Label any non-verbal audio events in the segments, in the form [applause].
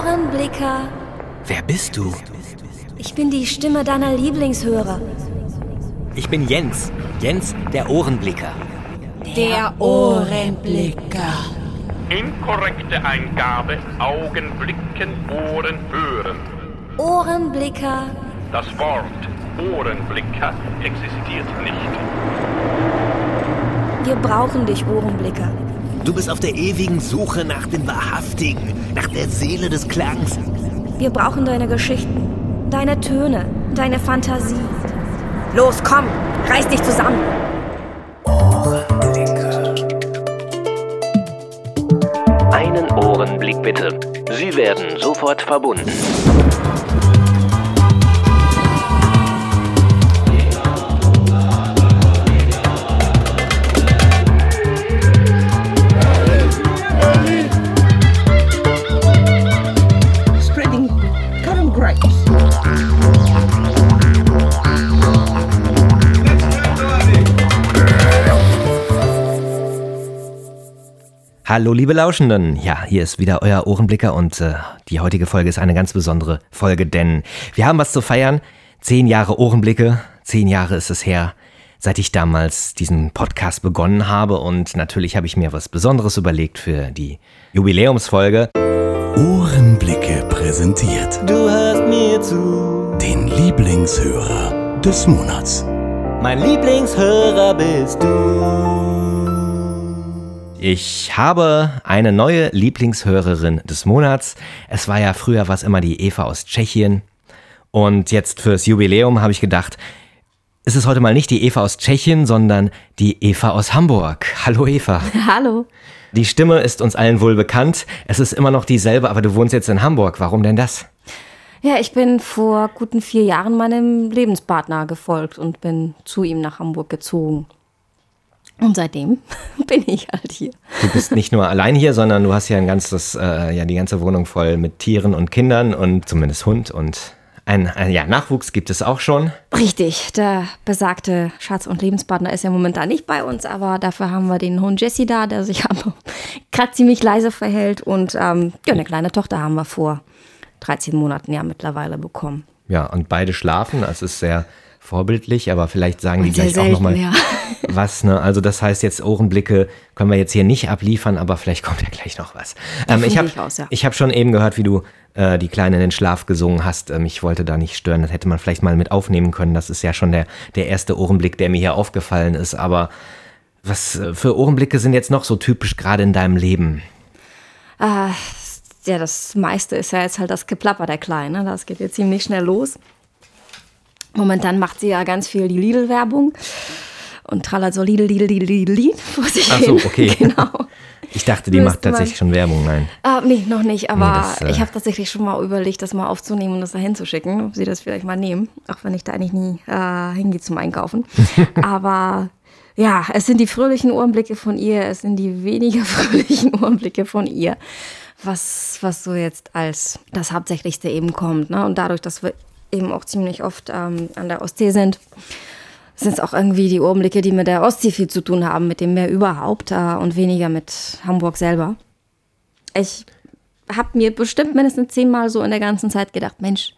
Ohrenblicker. Wer bist du? Ich bin die Stimme deiner Lieblingshörer. Ich bin Jens. Jens, der Ohrenblicker. Der Ohrenblicker. Inkorrekte Eingabe, Augen blicken, Ohren hören. Ohrenblicker. Das Wort Ohrenblicker existiert nicht. Wir brauchen dich, Ohrenblicker. Du bist auf der ewigen Suche nach dem Wahrhaftigen, nach der Seele des Klangs. Wir brauchen deine Geschichten, deine Töne, deine Fantasie. Los, komm, reiß dich zusammen. Einen Ohrenblick bitte. Sie werden sofort verbunden. Hallo, liebe Lauschenden. Ja, hier ist wieder euer Ohrenblicker und äh, die heutige Folge ist eine ganz besondere Folge, denn wir haben was zu feiern. Zehn Jahre Ohrenblicke. Zehn Jahre ist es her, seit ich damals diesen Podcast begonnen habe und natürlich habe ich mir was Besonderes überlegt für die Jubiläumsfolge. Ohrenblicke präsentiert Du hörst mir zu. den Lieblingshörer des Monats. Mein Lieblingshörer bist du. Ich habe eine neue Lieblingshörerin des Monats. Es war ja früher was immer die Eva aus Tschechien. Und jetzt fürs Jubiläum habe ich gedacht, es ist heute mal nicht die Eva aus Tschechien, sondern die Eva aus Hamburg. Hallo Eva. [laughs] Hallo. Die Stimme ist uns allen wohl bekannt. Es ist immer noch dieselbe, aber du wohnst jetzt in Hamburg. Warum denn das? Ja, ich bin vor guten vier Jahren meinem Lebenspartner gefolgt und bin zu ihm nach Hamburg gezogen. Und seitdem [laughs] bin ich halt hier. Du bist nicht nur allein hier, sondern du hast ja ein ganzes, äh, ja, die ganze Wohnung voll mit Tieren und Kindern und zumindest Hund und ein, ein ja, Nachwuchs gibt es auch schon. Richtig, der besagte Schatz- und Lebenspartner ist ja momentan nicht bei uns, aber dafür haben wir den Hund Jesse da, der sich [laughs] aber gerade ziemlich leise verhält. Und ähm, ja, eine kleine Tochter haben wir vor 13 Monaten ja mittlerweile bekommen. Ja, und beide schlafen. Das ist sehr vorbildlich, aber vielleicht sagen die gleich auch selten, nochmal ja. [laughs] was. Ne? Also das heißt jetzt Ohrenblicke können wir jetzt hier nicht abliefern, aber vielleicht kommt ja gleich noch was. Ähm, ich habe ja. ich hab schon eben gehört, wie du äh, die Kleine in den Schlaf gesungen hast. Ähm, ich wollte da nicht stören. Das hätte man vielleicht mal mit aufnehmen können. Das ist ja schon der, der erste Ohrenblick, der mir hier aufgefallen ist. Aber was äh, für Ohrenblicke sind jetzt noch so typisch gerade in deinem Leben? Äh, ja, das meiste ist ja jetzt halt das Geplapper der Kleine. Das geht jetzt ziemlich schnell los. Momentan macht sie ja ganz viel die Lidl-Werbung und trallert so Lidl, Lidl, Lidl, Lidl, Lidl vor sich [laughs] Ach so, hin. okay. [laughs] Genau. Ich dachte, die Müsste macht tatsächlich schon Werbung. Nein. Ah, nee, noch nicht, aber das, äh, ich habe tatsächlich schon mal überlegt, das mal aufzunehmen und das da hinzuschicken, ob sie das vielleicht mal nehmen, auch wenn ich da eigentlich nie äh, hingehe zum Einkaufen. [laughs] aber ja, es sind die fröhlichen Ohrenblicke von ihr, es sind die weniger fröhlichen Ohrenblicke von ihr, was, was so jetzt als das Hauptsächlichste eben kommt. Ne? Und dadurch, dass wir eben auch ziemlich oft ähm, an der Ostsee sind, sind es auch irgendwie die Ohrenblicke, die mit der Ostsee viel zu tun haben, mit dem Meer überhaupt äh, und weniger mit Hamburg selber. Ich habe mir bestimmt mindestens zehnmal so in der ganzen Zeit gedacht, Mensch,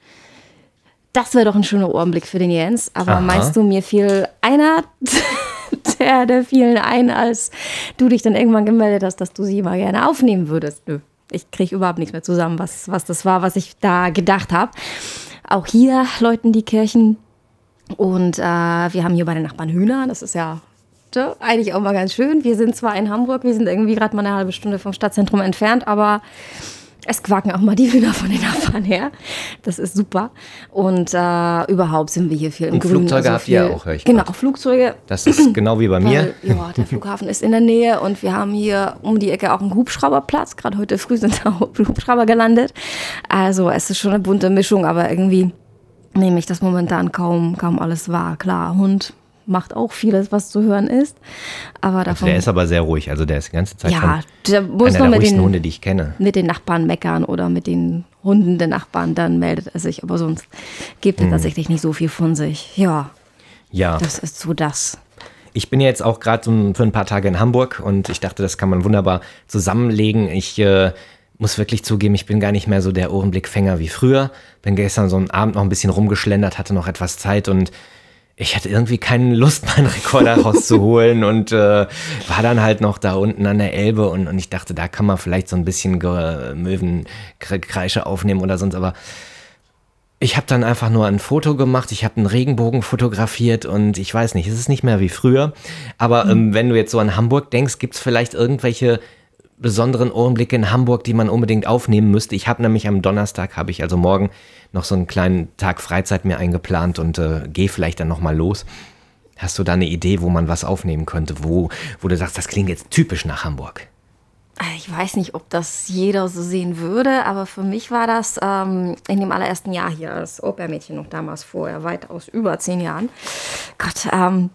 das wäre doch ein schöner Ohrenblick für den Jens. Aber Aha. meinst du, mir fiel einer [laughs] der, der vielen ein, als du dich dann irgendwann gemeldet hast, dass du sie mal gerne aufnehmen würdest? Nö, ich kriege überhaupt nichts mehr zusammen, was, was das war, was ich da gedacht habe. Auch hier läuten die Kirchen und äh, wir haben hier bei den Nachbarn Hühner. Das ist ja eigentlich auch mal ganz schön. Wir sind zwar in Hamburg, wir sind irgendwie gerade mal eine halbe Stunde vom Stadtzentrum entfernt, aber es quaken auch mal die Hühner von den Nachbarn her. Das ist super. Und äh, überhaupt sind wir hier viel im Und Grünen. Flugzeuge habt ihr auch, höre ich Genau, grad. Flugzeuge. Das ist genau wie bei mir. Weil, ja, der [laughs] Flughafen ist in der Nähe und wir haben hier um die Ecke auch einen Hubschrauberplatz. Gerade heute früh sind da [laughs] Hubschrauber gelandet. Also es ist schon eine bunte Mischung, aber irgendwie nehme ich das momentan kaum, kaum alles wahr. Klar, Hund macht auch vieles, was zu hören ist. Aber davon. Der ist aber sehr ruhig. Also der ist die ganze Zeit ja, der muss einer nur der mit ruhigsten den, Hunde, die ich kenne. mit den Nachbarn meckern oder mit den Hunden der Nachbarn, dann meldet er sich. Aber sonst gibt Hm. er tatsächlich nicht so viel von sich. Ja, Ja. das ist so das. Ich bin ja jetzt auch gerade so für ein paar Tage in Hamburg und ich dachte, das kann man wunderbar zusammenlegen. Ich äh, muss wirklich zugeben, ich bin gar nicht mehr so der Ohrenblickfänger wie früher. Bin gestern so einen Abend noch ein bisschen rumgeschlendert, hatte noch etwas Zeit und ich hatte irgendwie keine Lust, meinen Rekorder rauszuholen [laughs] und äh, war dann halt noch da unten an der Elbe und, und ich dachte, da kann man vielleicht so ein bisschen Ge- Möwenkreische aufnehmen oder sonst, aber ich habe dann einfach nur ein Foto gemacht, ich habe einen Regenbogen fotografiert und ich weiß nicht, es ist nicht mehr wie früher. Aber ähm, wenn du jetzt so an Hamburg denkst, gibt es vielleicht irgendwelche besonderen Ohrenblicke in Hamburg, die man unbedingt aufnehmen müsste. Ich habe nämlich am Donnerstag, habe ich also morgen noch so einen kleinen Tag Freizeit mir eingeplant und äh, gehe vielleicht dann nochmal los. Hast du da eine Idee, wo man was aufnehmen könnte, wo, wo du sagst, das klingt jetzt typisch nach Hamburg? Ich weiß nicht, ob das jeder so sehen würde, aber für mich war das ähm, in dem allerersten Jahr hier als Opermädchen noch damals vorher, weitaus über zehn Jahren. Gott, ähm,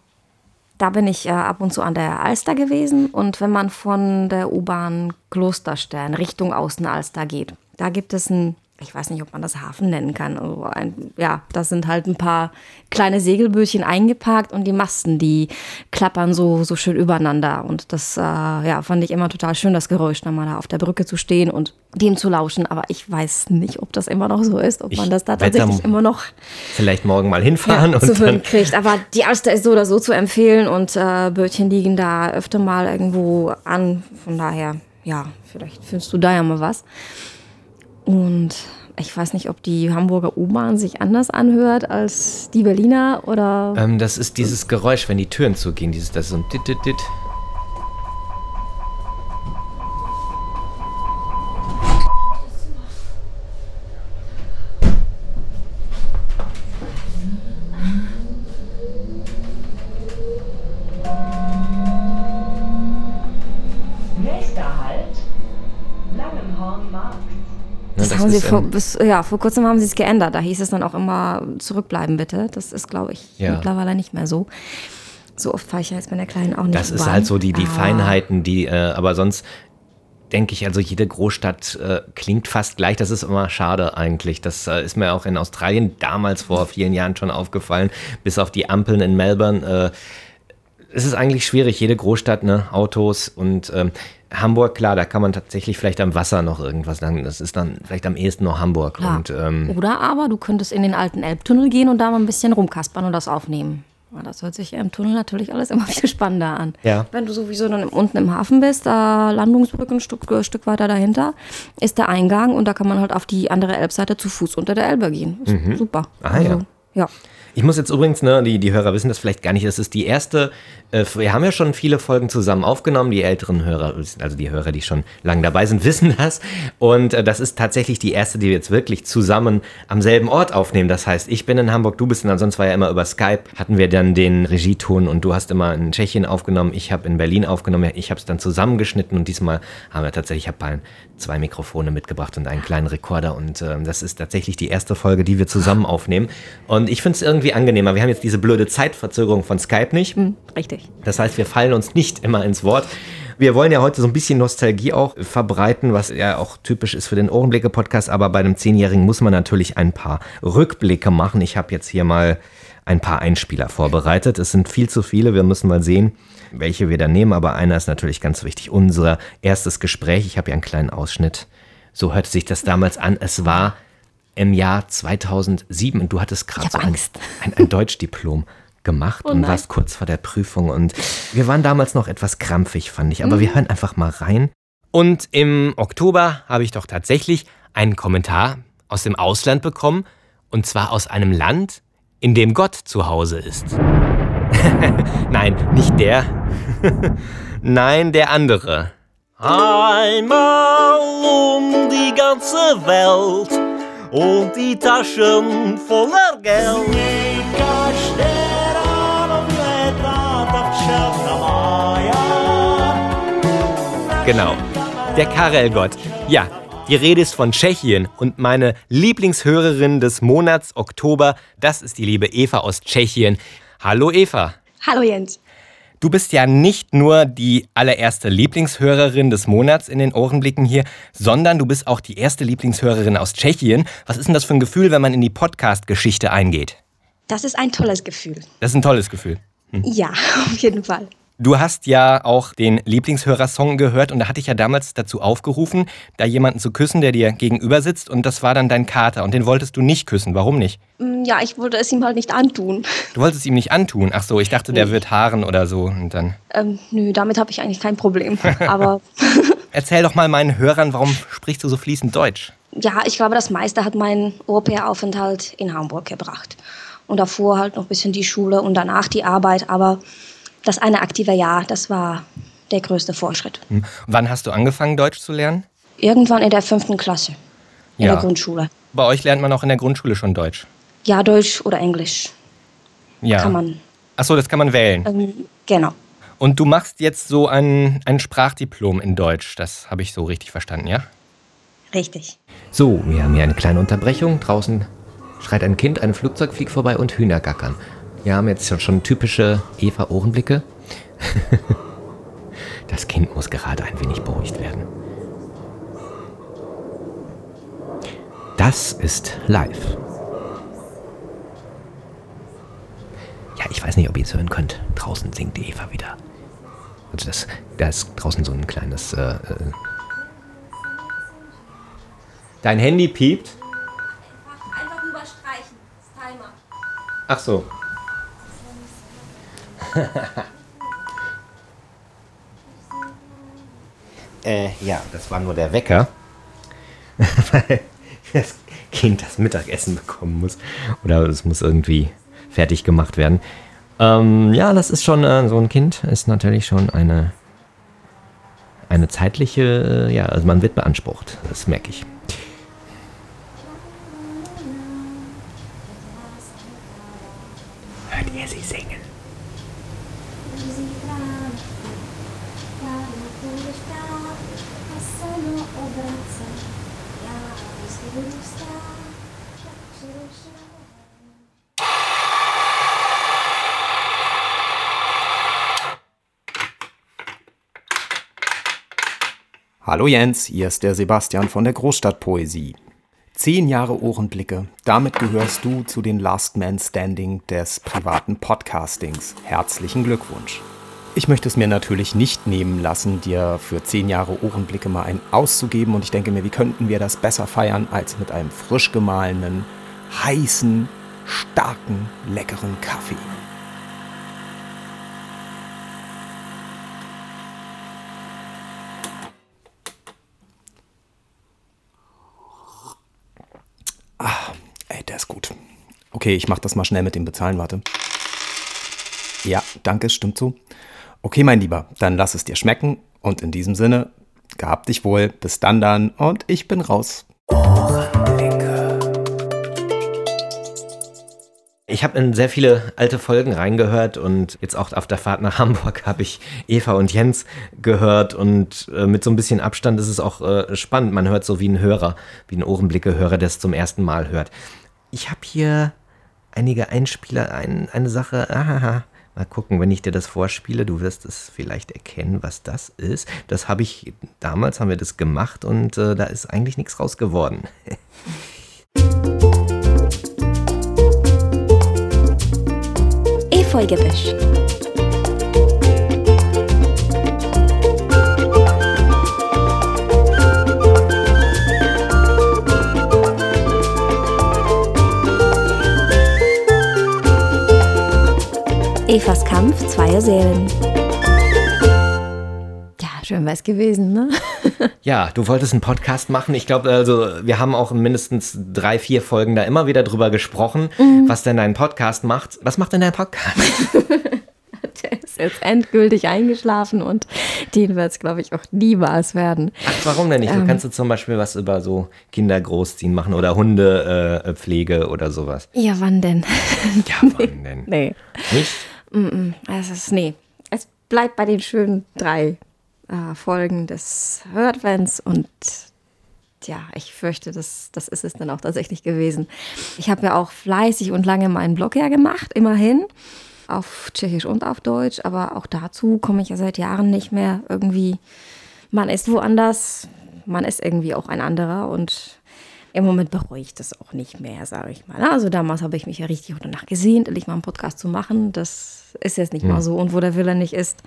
da bin ich äh, ab und zu an der Alster gewesen. Und wenn man von der U-Bahn Klosterstern Richtung Außenalster geht, da gibt es ein, ich weiß nicht, ob man das Hafen nennen kann. Also ein, ja, da sind halt ein paar kleine Segelbötchen eingeparkt und die Masten, die klappern so, so schön übereinander. Und das äh, ja, fand ich immer total schön, das Geräusch, dann mal da auf der Brücke zu stehen und dem zu lauschen. Aber ich weiß nicht, ob das immer noch so ist, ob Ich man das da tatsächlich immer noch Vielleicht morgen mal hinfahren ja, zu und hören dann. kriegt. Aber die Alster ist so oder so zu empfehlen und äh, Bötchen liegen da öfter mal irgendwo an. Von daher, ja, vielleicht findest du da ja mal was. Und ich weiß nicht, ob die Hamburger U-Bahn sich anders anhört als die Berliner oder. Ähm, das ist dieses Geräusch, wenn die Türen zugehen. Dieses, das ist so ein dit, dit, dit. Haben sie vor, bis, ja, vor kurzem haben sie es geändert. Da hieß es dann auch immer zurückbleiben bitte. Das ist, glaube ich, Ja. mittlerweile nicht mehr so. So oft fahre ich ja jetzt mit der Kleinen auch nicht. Das ist halt so die, die Aber- Feinheiten, die, äh, aber sonst denke ich, also jede Großstadt äh, klingt fast gleich. Das ist immer schade eigentlich. Das äh, ist mir auch in Australien damals vor vielen Jahren schon aufgefallen, bis auf die Ampeln in Melbourne. Äh, es ist eigentlich schwierig, jede Großstadt, ne, Autos und ähm, Hamburg, klar, da kann man tatsächlich vielleicht am Wasser noch irgendwas sagen. Das ist dann vielleicht am ehesten noch Hamburg. Klar. Und ähm, Oder aber du könntest in den alten Elbtunnel gehen und da mal ein bisschen rumkaspern und das aufnehmen. Ja, Das hört sich im Tunnel natürlich alles immer [laughs] viel spannender an. Ja. Wenn du sowieso dann unten im Hafen bist, äh, Landungsbrücke ein Stück, äh, Stück weiter dahinter, ist der Eingang und da kann man halt auf die andere Elbseite zu Fuß unter der Elbe gehen. Ist super. Ah, ja. ja. Ich muss jetzt übrigens, ne, die, die Hörer wissen das vielleicht gar nicht, das ist die erste, äh, wir haben ja schon viele Folgen zusammen aufgenommen, die älteren Hörer, also die Hörer, die schon lange dabei sind, [laughs] wissen das. Und äh, das ist tatsächlich die erste, die wir jetzt wirklich zusammen am selben Ort aufnehmen. Das heißt, ich bin in Hamburg, du bist in, ansonsten war ja immer über Skype, hatten wir dann den Regieton und du hast immer in Tschechien aufgenommen, ich habe in Berlin aufgenommen, ich habe es dann zusammengeschnitten und diesmal haben wir tatsächlich, ich habe zwei Mikrofone mitgebracht und einen kleinen Rekorder und ähm, das ist tatsächlich die erste Folge, die wir zusammen aufnehmen. Und ich finde es irgendwie angenehmer. Wir haben jetzt diese blöde Zeitverzögerung von Skype nicht. Hm, richtig. Das heißt, wir fallen uns nicht immer ins Wort. Wir wollen ja heute so ein bisschen Nostalgie auch verbreiten, was ja auch typisch ist für den Ohrenblicke-Podcast. Aber bei einem Zehnjährigen muss man natürlich ein paar Rückblicke machen. Ich habe jetzt hier mal ein paar Einspieler vorbereitet. Es sind viel zu viele. Wir müssen mal sehen, welche wir da nehmen. Aber einer ist natürlich ganz wichtig. Unser erstes Gespräch. Ich habe hier einen kleinen Ausschnitt. So hörte sich das damals an. Es war im Jahr 2007 und du hattest gerade so ein, Angst. ein, ein Deutschdiplom gemacht Oh und warst kurz vor der Prüfung und wir waren damals noch etwas krampfig, fand ich, aber Mhm. wir hören einfach mal rein. Und im Oktober habe ich doch tatsächlich einen Kommentar aus dem Ausland bekommen und zwar aus einem Land, in dem Gott zu Hause ist. [laughs] Nein, nicht der. [laughs] Nein, der andere. Einmal um die ganze Welt und die Taschen voller Geld. Genau, der Karel-Gott. Ja, die Rede ist von Tschechien und meine Lieblingshörerin des Monats Oktober, das ist die liebe Eva aus Tschechien. Hallo Eva. Hallo Jens. Du bist ja nicht nur die allererste Lieblingshörerin des Monats in den Ohrenblicken hier, sondern du bist auch die erste Lieblingshörerin aus Tschechien. Was ist denn das für ein Gefühl, wenn man in die Podcast-Geschichte eingeht? Das ist ein tolles Gefühl. Das ist ein tolles Gefühl. Ja, [laughs] auf jeden Fall. Du hast ja auch den Lieblingshörersong gehört und da hatte ich ja damals dazu aufgerufen, da jemanden zu küssen, der dir gegenüber sitzt und das war dann dein Kater und den wolltest du nicht küssen. Warum nicht? Mm, Ja, ich wollte es ihm halt nicht antun. [laughs] Du wolltest es ihm nicht antun. Ach so, ich dachte, der wird haaren oder so und dann. Ähm, nö, damit habe ich eigentlich kein Problem. [laughs] Aber [laughs] Erzähl doch mal meinen Hörern, warum sprichst du so fließend Deutsch? ja, ich glaube, das meiste hat mein Au-pair-Aufenthalt in Hamburg gebracht. Und davor halt noch ein bisschen die Schule und danach die Arbeit. Aber das eine aktive Jahr, das war der größte Fortschritt. Hm. Wann hast du angefangen, Deutsch zu lernen? Irgendwann in der fünften Klasse in Ja. der Grundschule. Bei euch lernt man auch in der Grundschule schon Deutsch. Ja, Deutsch oder Englisch Ja. kann man. Ach so, das kann man wählen. Ähm, genau. Und du machst jetzt so ein, ein Sprachdiplom in Deutsch. Das habe ich so richtig verstanden, ja? Richtig. So, wir haben hier eine kleine Unterbrechung. Draußen schreit ein Kind, ein Flugzeug fliegt vorbei und Hühner gackern. Wir haben jetzt schon, schon typische Eva-Ohrenblicke. [laughs] Das Kind muss gerade ein wenig beruhigt werden. Das ist live. Ja, ich weiß nicht, ob ihr es hören könnt. Draußen singt die Eva wieder. Also das, da ist draußen so ein kleines... Äh, äh Dein Handy piept? Einfach überstreichen. Timer. Ach so. [laughs] äh, ja, das war nur der Wecker. [laughs] Weil das Kind das Mittagessen bekommen muss. Oder es muss irgendwie fertig gemacht werden. Ähm, ja, das ist schon, äh, so ein Kind ist natürlich schon eine, eine zeitliche, äh, ja, also man wird beansprucht. Das merke ich. Hört ihr sie singen? Hallo Jens, hier ist der Sebastian von der Großstadtpoesie. Zehn Jahre Ohrenblicke, damit gehörst du zu den Last Man Standing des privaten Podcastings. Herzlichen Glückwunsch. Ich möchte es mir natürlich nicht nehmen lassen, dir für zehn Jahre Ohrenblicke mal einen auszugeben und ich denke mir, wie könnten wir das besser feiern als mit einem frisch gemahlenen, heißen, starken, leckeren Kaffee. Ah, ey, der ist gut. Okay, ich mach das mal schnell mit dem Bezahlen, warte. Ja, danke, stimmt so. Okay, mein Lieber, dann lass es dir schmecken und in diesem Sinne, gehabt dich wohl, bis dann dann und ich bin raus. Ich habe in sehr viele alte Folgen reingehört und jetzt auch auf der Fahrt nach Hamburg habe ich Eva und Jens gehört und äh, mit so ein bisschen Abstand ist es auch äh, spannend. Man hört so wie ein Hörer, wie ein Ohrenblicke-Hörer, der es zum ersten Mal hört. Ich habe hier einige Einspieler, ein, eine Sache. Ahaha. Mal gucken, wenn ich dir das vorspiele, du wirst es vielleicht erkennen, was das ist. Das habe ich, damals haben wir das gemacht und äh, da ist eigentlich nichts raus geworden. [laughs] Efeugebüsch. Evas Kampf zweier Seelen. Ja, schön wär's gewesen, ne? [laughs] Ja, du wolltest einen Podcast machen. Ich glaube, also wir haben auch in mindestens drei, vier Folgen da immer wieder drüber gesprochen, was denn dein Podcast macht. Was macht denn dein Podcast? [laughs] Der ist jetzt endgültig eingeschlafen und den wird es, glaube ich, auch niemals werden. Ach, warum denn nicht? Du Ähm. kannst du zum Beispiel was über so Kinder großziehen machen oder Hundepflege äh, oder sowas. Ja, wann denn? Ja, wann [laughs] denn? Nee. Nicht? Mm es ist, nee. Es bleibt bei den schönen drei äh, Folgen des Hörtwens und ja, ich fürchte, das, das ist es dann auch tatsächlich gewesen. Ich habe ja auch fleißig und lange meinen Blog ja gemacht, immerhin. Auf Tschechisch und auf Deutsch, aber auch dazu komme ich ja seit Jahren nicht mehr irgendwie. Man ist woanders, man ist irgendwie auch ein anderer und Im Moment bereue ich das auch nicht mehr, sage ich mal. Also damals habe ich mich ja richtig danach gesehnt, endlich mal einen Podcast zu machen. Das ist jetzt nicht Hm. mal so. Und wo der Wille nicht ist,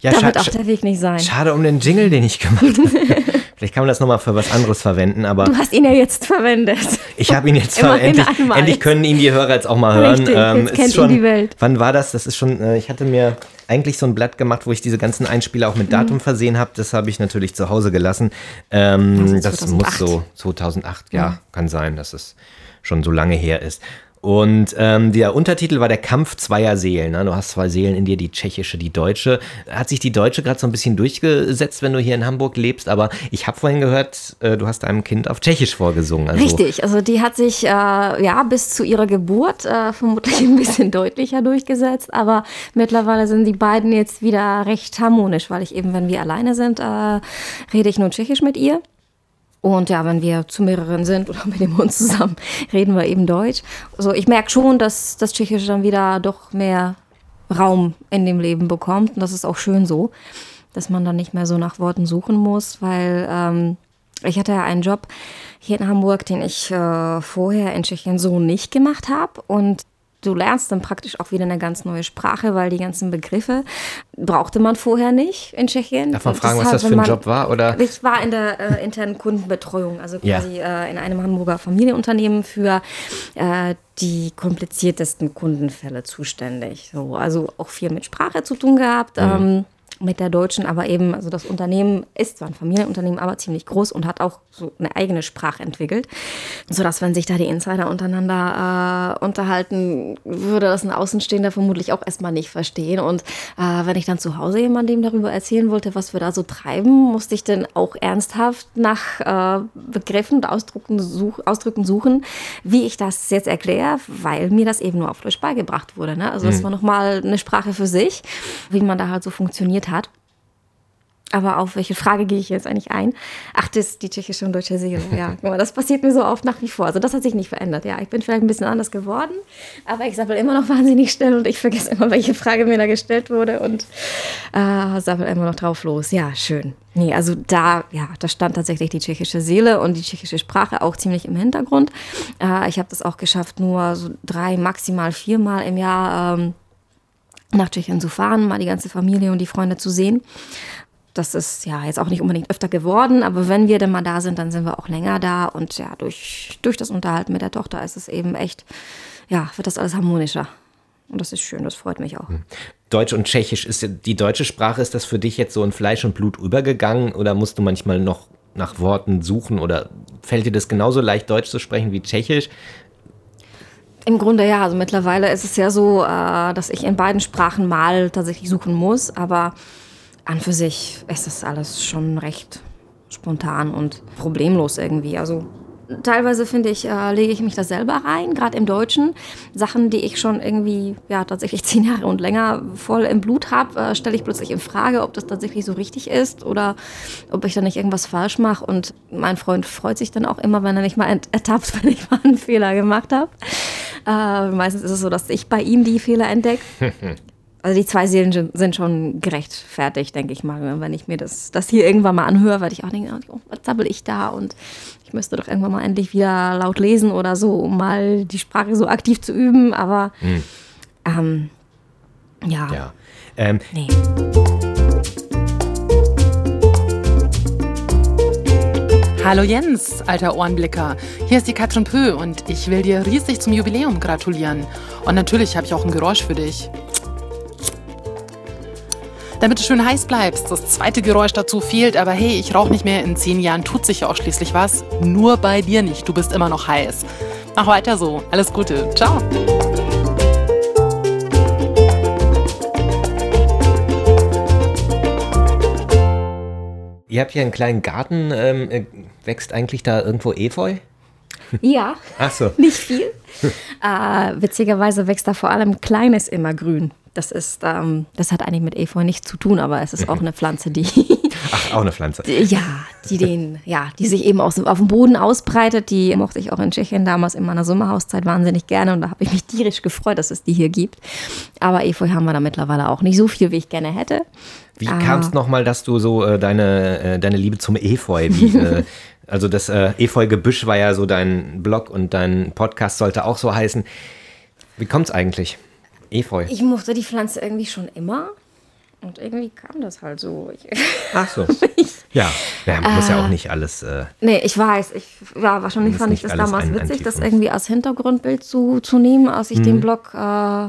Ja, wird auch der Weg nicht sein. Schade um den Jingle, den ich gemacht [laughs] habe. Vielleicht kann man das nochmal für was anderes verwenden, aber Du hast ihn ja jetzt verwendet. ich habe ihn jetzt [laughs] Immerhin endlich, endlich können ihn die Hörer jetzt auch mal hören. Richtig, jetzt ist kennt ihn schon, die Welt. Wann war das? Das ist schon, äh, ich hatte mir eigentlich so ein Blatt gemacht, wo ich diese ganzen Einspieler auch mit Datum Mhm. versehen habe. Das habe ich natürlich zu Hause gelassen. Ähm, Also das muss 2008. so 2008, ja, Ja. kann sein, dass es schon so lange her ist. Und ähm, der Untertitel war der Kampf zweier Seelen. Ne? Du hast zwei Seelen in dir, die tschechische, die deutsche. Hat sich die deutsche gerade so ein bisschen durchgesetzt, wenn du hier in Hamburg lebst? Aber ich habe vorhin gehört, äh, du hast deinem Kind auf Tschechisch vorgesungen. Also, Richtig, also die hat sich äh, ja bis zu ihrer Geburt äh, vermutlich ein bisschen [laughs] deutlicher durchgesetzt, aber mittlerweile sind die beiden jetzt wieder recht harmonisch, weil ich eben, wenn wir alleine sind, äh, rede ich nur Tschechisch mit ihr. Und ja, wenn wir zu mehreren sind oder mit dem Hund zusammen, [laughs] reden wir eben Deutsch. Also ich merke schon, dass das Tschechische dann wieder doch mehr Raum in dem Leben bekommt. Und das ist auch schön so, dass man dann nicht mehr so nach Worten suchen muss, weil ähm, ich hatte ja einen Job hier in Hamburg, den ich äh, vorher in Tschechien so nicht gemacht habe. Und du lernst dann praktisch auch wieder eine ganz neue Sprache, weil die ganzen Begriffe brauchte man vorher nicht in Tschechien. Darf man fragen, was deshalb, das für ein Job war? Oder? ich war in der äh, internen Kundenbetreuung, also Ja. quasi äh, in einem Hamburger Familienunternehmen für äh, die kompliziertesten Kundenfälle zuständig. So, also auch viel mit Sprache zu tun gehabt. Ähm, mit der deutschen, aber eben, also das Unternehmen ist zwar ein Familienunternehmen, aber ziemlich groß und hat auch so eine eigene Sprache entwickelt, sodass wenn sich da die Insider untereinander äh, unterhalten, würde das ein Außenstehender vermutlich auch erstmal nicht verstehen. Und äh, wenn ich dann zu Hause jemandem darüber erzählen wollte, was wir da so treiben, musste ich dann auch ernsthaft nach äh, Begriffen und Ausdrücken, such, Ausdrücken suchen, wie ich das jetzt erkläre, weil mir das eben nur auf Deutsch beigebracht wurde. Ne? Also das Mhm. war nochmal eine Sprache für sich, wie man da halt so funktioniert hat. Aber auf welche Frage gehe ich jetzt eigentlich ein? Ach, das ist die tschechische und deutsche Seele. Ja, [laughs] guck mal, das passiert mir so oft nach wie vor. Also das hat sich nicht verändert. Ja, ich bin vielleicht ein bisschen anders geworden, aber ich sammle immer noch [laughs] wahnsinnig schnell und ich vergesse immer, welche Frage mir da gestellt wurde und äh, sammle immer noch drauf los. Ja, schön. Nee, also da, ja, da stand tatsächlich die tschechische Seele und die tschechische Sprache auch ziemlich im Hintergrund. Äh, ich habe das auch geschafft, nur so drei, maximal viermal im Jahr ähm, nach Tschechien zu fahren, mal die ganze Familie und die Freunde zu sehen. Das ist ja jetzt auch nicht unbedingt öfter geworden, aber wenn wir dann mal da sind, dann sind wir auch länger da. Und ja, durch, durch das Unterhalten mit der Tochter ist es eben echt, ja, wird das alles harmonischer. Und das ist schön, das freut mich auch. Deutsch und Tschechisch, ist die deutsche Sprache, ist das für dich jetzt so in Fleisch und Blut übergegangen oder musst du manchmal noch nach Worten suchen oder fällt dir das genauso leicht, Deutsch zu sprechen wie Tschechisch? Im Grunde ja, also mittlerweile ist es ja so, äh, dass ich in beiden Sprachen mal tatsächlich suchen muss, aber an für sich ist das alles schon recht spontan und problemlos irgendwie. Also teilweise finde ich, äh, lege ich mich da selber rein, gerade im Deutschen. Sachen, die ich schon irgendwie, ja, tatsächlich [laughs] zehn Jahre und länger voll im Blut habe, äh, stelle ich plötzlich in Frage, ob das tatsächlich so richtig ist oder ob ich da nicht irgendwas falsch mache. Und mein Freund freut sich dann auch immer, wenn er mich mal ertappt, [laughs] wenn ich mal einen Fehler gemacht habe. Äh, meistens ist es so, dass ich bei ihm die Fehler entdecke. [laughs] Also die zwei Seelen sind- schon gerechtfertigt, denke ich mal. Wenn ich mir das, das hier irgendwann mal anhöre, werde ich auch denken, oh, was zappel ich da? Und ich müsste doch irgendwann mal endlich wieder laut lesen oder so, um mal die Sprache so aktiv zu üben. Aber Hm. ähm, ja, Ja. Ähm, nee. Hallo Jens, alter Ohrenblicker. Hier ist die Katrin Pö und ich will dir riesig zum Jubiläum gratulieren. Und natürlich habe ich auch ein Geräusch für dich. Damit du schön heiß bleibst, das zweite Geräusch dazu fehlt, aber hey, ich rauche nicht mehr, in zehn Jahren tut sich ja auch schließlich was. Nur bei dir nicht, du bist immer noch heiß. Mach weiter so, alles Gute, ciao. ihr habt hier einen kleinen Garten, ähm, äh, wächst eigentlich da irgendwo Efeu? Ja, Ach so. [laughs] nicht viel. äh, witzigerweise wächst da vor allem kleines Immergrün. Das ist, ähm, das hat eigentlich mit Efeu nichts zu tun, aber es ist auch eine Pflanze, die [laughs] Ach, auch eine Pflanze. Ja, die den, ja, die sich eben aus, auf dem Boden ausbreitet. Die mochte ich auch in Tschechien damals in meiner Sommerhauszeit wahnsinnig gerne und da habe ich mich tierisch gefreut, dass es die hier gibt. Aber Efeu haben wir da mittlerweile auch nicht so viel, wie ich gerne hätte. Wie Ah. kam es nochmal, dass du so äh, deine, äh, deine Liebe zum Efeu, wie, äh, [laughs] Also das äh, Efeu-Gebüsch war ja so dein Blog und dein Podcast sollte auch so heißen. Wie kommt's eigentlich? Efeu. Ich mochte die Pflanze irgendwie schon immer. Und irgendwie kam das halt so. Ich, [laughs] Ach so. Ja, ja muss ja auch nicht alles. Äh, nee, ich weiß. Ich, ja, wahrscheinlich fand ich das damals witzig, ein das irgendwie als Hintergrundbild zu, zu nehmen, als ich Mhm. den Blog äh,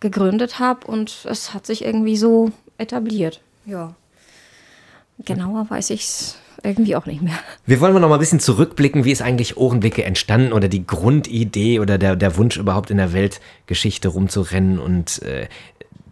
gegründet habe. Und es hat sich irgendwie so etabliert. Ja. Genauer weiß ich es irgendwie auch nicht mehr. Wir wollen mal noch mal ein bisschen zurückblicken, wie ist eigentlich Ohrenblicke entstanden oder die Grundidee oder der, der Wunsch überhaupt in der Weltgeschichte rumzurennen und äh,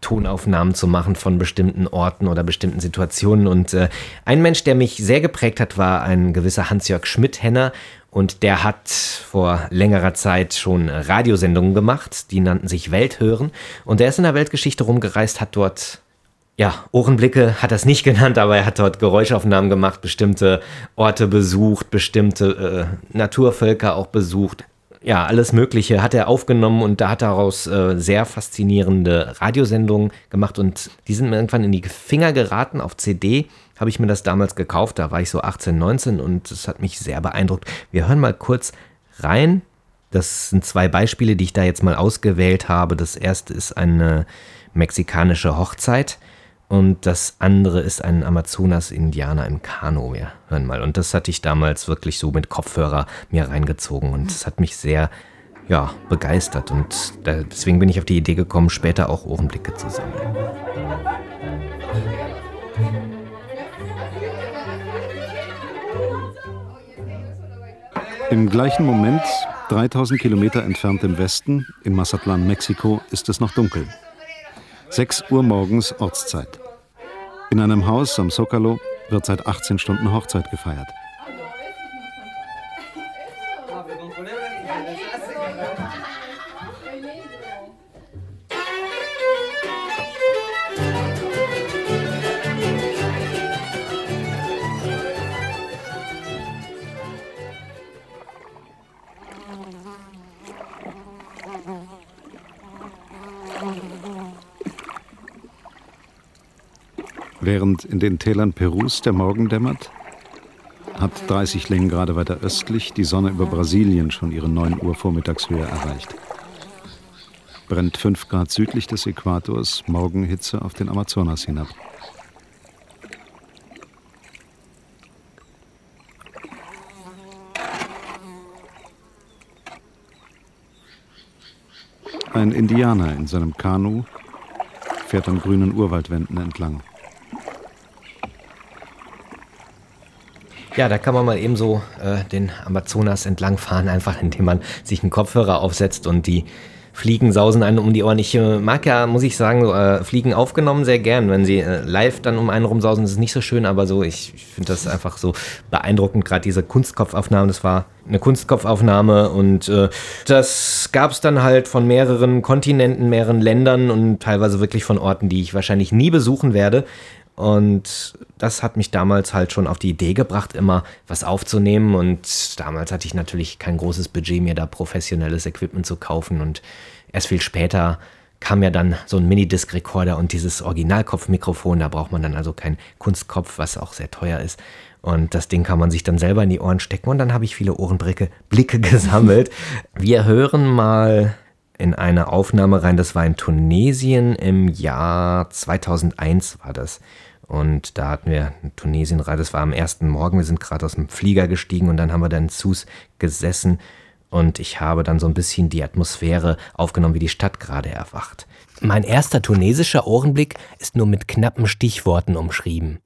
Tonaufnahmen zu machen von bestimmten Orten oder bestimmten Situationen. Und äh, ein Mensch, der mich sehr geprägt hat, war ein gewisser Hans-Jörg Schmidt-Henner. Und der hat vor längerer Zeit schon Radiosendungen gemacht, die nannten sich Welthören. Und der ist in der Weltgeschichte rumgereist, hat dort ja, Ohrenblicke hat er es nicht [laughs] genannt, aber er hat dort Geräuschaufnahmen gemacht, bestimmte Orte besucht, bestimmte äh, Naturvölker auch besucht. Ja, alles Mögliche hat er aufgenommen und da hat daraus äh, sehr faszinierende Radiosendungen gemacht und die sind mir irgendwann in die Finger geraten. Auf CD habe ich mir das damals gekauft, da war ich so 18, 19 und es hat mich sehr beeindruckt. Wir hören mal kurz rein. Das sind zwei Beispiele, die ich da jetzt mal ausgewählt habe. Das erste ist eine mexikanische Hochzeit und das andere ist ein Amazonas-Indianer im Kanu. Wir hören mal. Und das hatte ich damals wirklich so mit Kopfhörer mir reingezogen und es hat mich sehr ja, begeistert. Und deswegen bin ich auf die Idee gekommen, später auch Ohrenblicke zu sammeln. Im gleichen Moment, 3000 Kilometer entfernt im Westen, in Mazatlan, Mexiko, ist es noch dunkel. 6 Uhr morgens Ortszeit. In einem Haus am Zocalo wird seit 18 Stunden Hochzeit gefeiert. Während in den Tälern Perus der Morgen dämmert, hat 30 Längengrade weiter östlich die Sonne über Brasilien schon ihre 9 Uhr Vormittagshöhe erreicht. Brennt 5 Grad südlich des Äquators Morgenhitze auf den Amazonas hinab. Ein Indianer in seinem Kanu fährt an grünen Urwaldwänden entlang. Ja, da kann man mal eben so äh, den Amazonas entlangfahren, [laughs] einfach indem man sich einen Kopfhörer aufsetzt und die Fliegen sausen einen um die Ohren. Ich äh, mag ja, muss ich sagen, so, äh, Fliegen aufgenommen sehr gern. Wenn sie äh, live dann um einen rumsausen, ist es nicht so schön, aber so, ich, ich finde das einfach so beeindruckend, gerade diese Kunstkopfaufnahme. Das war eine Kunstkopfaufnahme und äh, das gab es dann halt von mehreren Kontinenten, mehreren Ländern und teilweise wirklich von Orten, die ich wahrscheinlich nie besuchen werde. Und das hat mich damals halt schon auf die Idee gebracht, immer was aufzunehmen. Und damals hatte ich natürlich kein großes Budget, mir da professionelles Equipment zu kaufen. Und erst viel später kam ja dann so ein Minidisc-Recorder und dieses Originalkopfmikrofon. Da braucht man dann also keinen Kunstkopf, was auch sehr teuer ist. Und das Ding kann man sich dann selber in die Ohren stecken. Und dann habe ich viele Ohrenblicke Blicke [laughs] gesammelt. Wir hören mal in eine Aufnahme rein. Das war in Tunesien im Jahr 2001 war das. Und da hatten wir in Tunesien, das war am ersten Morgen, wir sind gerade aus dem Flieger gestiegen und dann haben wir dann in Sus gesessen und ich habe dann so ein bisschen die Atmosphäre aufgenommen, wie die Stadt gerade erwacht. Mein erster tunesischer Ohrenblick ist nur mit knappen Stichworten umschrieben.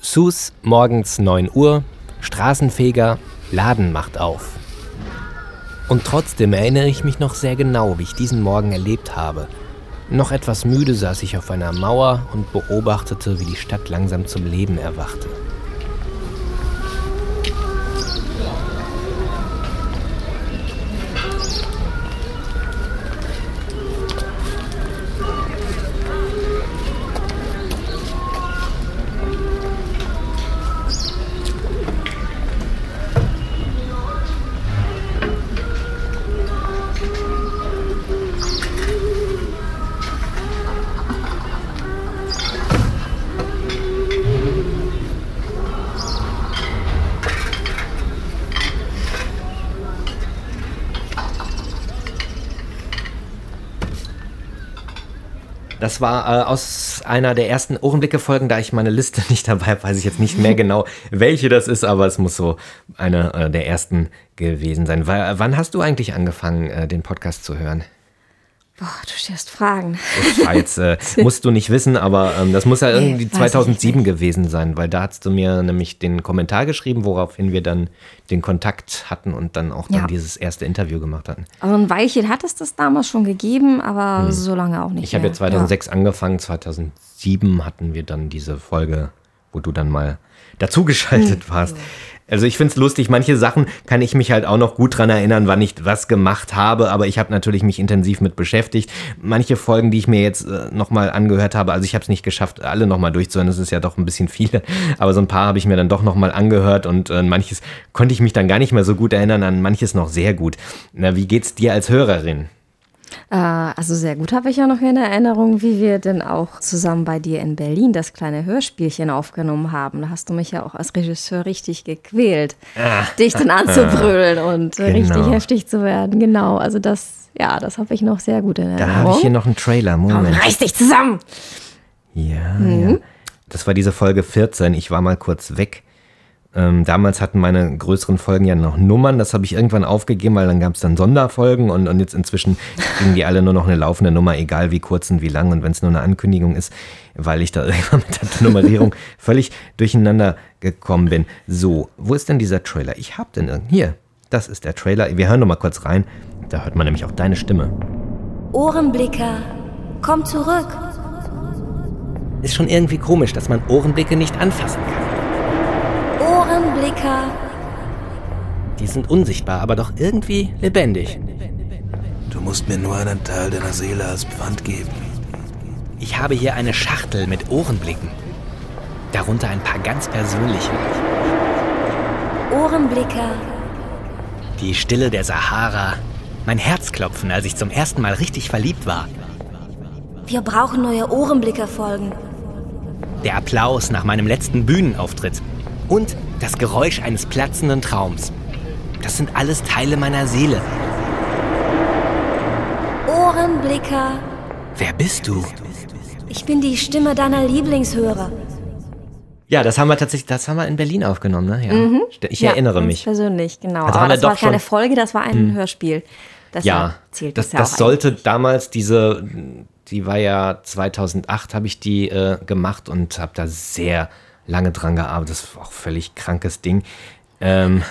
Sus, morgens 9 Uhr, Straßenfeger, Laden macht auf. Und trotzdem erinnere ich mich noch sehr genau, wie ich diesen Morgen erlebt habe. Noch etwas müde saß ich auf einer Mauer und beobachtete, wie die Stadt langsam zum Leben erwachte. Das war äh, aus einer der ersten Ohrenblicke-Folgen, da ich meine Liste [laughs] nicht dabei habe, weiß ich jetzt nicht mehr [laughs] genau, welche das ist, aber es muss so eine äh, der ersten gewesen sein. W wann hast du eigentlich angefangen, äh, den Podcast zu hören? Boah, du stellst Fragen. Das war jetzt, äh, musst du nicht wissen, aber ähm, das muss ja Nee, irgendwie ich 2007 gewesen sein, weil da hast du mir nämlich den Kommentar geschrieben, woraufhin wir dann den Kontakt hatten und dann auch dann Ja. dieses erste Interview gemacht hatten. Also ein Weilchen hat es das damals schon gegeben, aber Hm. so lange auch nicht. Ich habe ja mehr. 2006 angefangen, 2007 hatten wir dann diese Folge, wo du dann mal dazugeschaltet Hm. warst. Also ich finde es lustig, manche Sachen kann ich mich halt auch noch gut dran erinnern, wann ich was gemacht habe, aber ich habe natürlich mich intensiv mit beschäftigt. Manche Folgen, die ich mir jetzt äh, nochmal angehört habe, also ich habe es nicht geschafft, alle nochmal durchzuhören, das ist ja doch ein bisschen viele, [laughs] aber so ein paar habe ich mir dann doch nochmal angehört und äh, manches konnte ich mich dann gar nicht mehr so gut erinnern, an manches noch sehr gut. Na, wie geht's dir als Hörerin? Äh, also sehr gut habe ich ja noch in Erinnerung, wie wir denn auch zusammen bei dir in Berlin das kleine Hörspielchen aufgenommen haben. Da hast du mich ja auch als Regisseur richtig gequält, Ah. dich dann anzubrüllen und äh, Genau. richtig heftig zu werden. Genau, also das, ja, das habe ich noch sehr gut in Da Erinnerung. habe ich hier noch einen Trailer, Moment. Reiß dich zusammen! Ja, Mhm. ja. Das war diese Folge 14. Ich war mal kurz weg. Ähm, damals hatten meine größeren Folgen ja noch Nummern. Das habe ich irgendwann aufgegeben, weil dann gab es dann Sonderfolgen und, und jetzt inzwischen [laughs] kriegen die alle nur noch eine laufende Nummer, egal wie kurz und wie lang und wenn es nur eine Ankündigung ist, weil ich da [laughs] irgendwann mit der Nummerierung völlig durcheinander gekommen bin. So, wo ist denn dieser Trailer? Ich hab den irgendwie. Hier, das ist der Trailer. Wir hören noch mal kurz rein. Da hört man nämlich auch deine Stimme. Ohrenblicker, komm zurück. Ist schon irgendwie komisch, dass man Ohrenblicke nicht anfassen kann. Ohrenblicker, Die sind unsichtbar, aber doch irgendwie lebendig. Du musst mir nur einen Teil deiner Seele als Pfand geben. Ich habe hier eine Schachtel mit Ohrenblicken. Darunter ein paar ganz persönliche. Ohrenblicker, Die Stille der Sahara. Mein Herzklopfen, als ich zum ersten Mal richtig verliebt war. wir brauchen neue Ohrenblicker-Folgen. Der Applaus nach meinem letzten Bühnenauftritt. Und das Geräusch eines platzenden Traums. Das sind alles Teile meiner Seele. Ohrenblicker, Wer bist du? ich bin die Stimme deiner Lieblingshörer. Ja, das haben wir tatsächlich, das haben wir in Berlin aufgenommen, ne? Ja. Mhm. Ich Ja, erinnere mich. Persönlich, genau. Also Aber das war keine Folge, das war ein Hm. Hörspiel. Deshalb ja, zählt das, das, ja das sollte damals diese, die war ja 2008 habe ich die äh, gemacht und habe da sehr lange dran gearbeitet. Das war auch völlig krankes Ding. Ähm,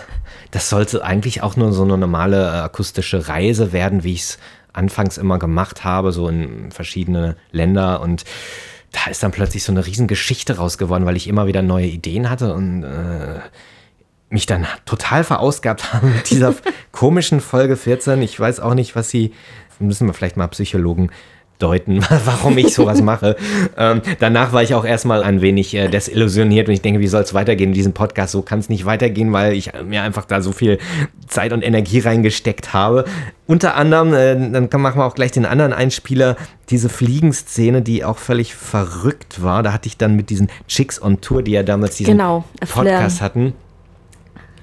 das sollte eigentlich auch nur so eine normale äh, akustische Reise werden, wie ich es anfangs immer gemacht habe, so in verschiedene Länder und da ist dann plötzlich so eine riesen Geschichte raus geworden, weil ich immer wieder neue Ideen hatte und äh, mich dann total verausgabt [laughs] habe mit dieser komischen Folge 14. Ich weiß auch nicht, was sie, müssen wir vielleicht mal Psychologen deuten, [laughs] warum ich sowas mache. Ähm, danach war ich auch erstmal ein wenig äh, desillusioniert und ich denke, wie soll es weitergehen in diesem Podcast? So kann es nicht weitergehen, weil ich äh, mir einfach da so viel Zeit und Energie reingesteckt habe. Unter anderem, äh, dann kann, machen wir auch gleich den anderen Einspieler, diese Fliegenszene, die auch völlig verrückt war. Da hatte ich dann mit diesen Chicks on Tour, die ja damals diesen Genau, Podcast hatten,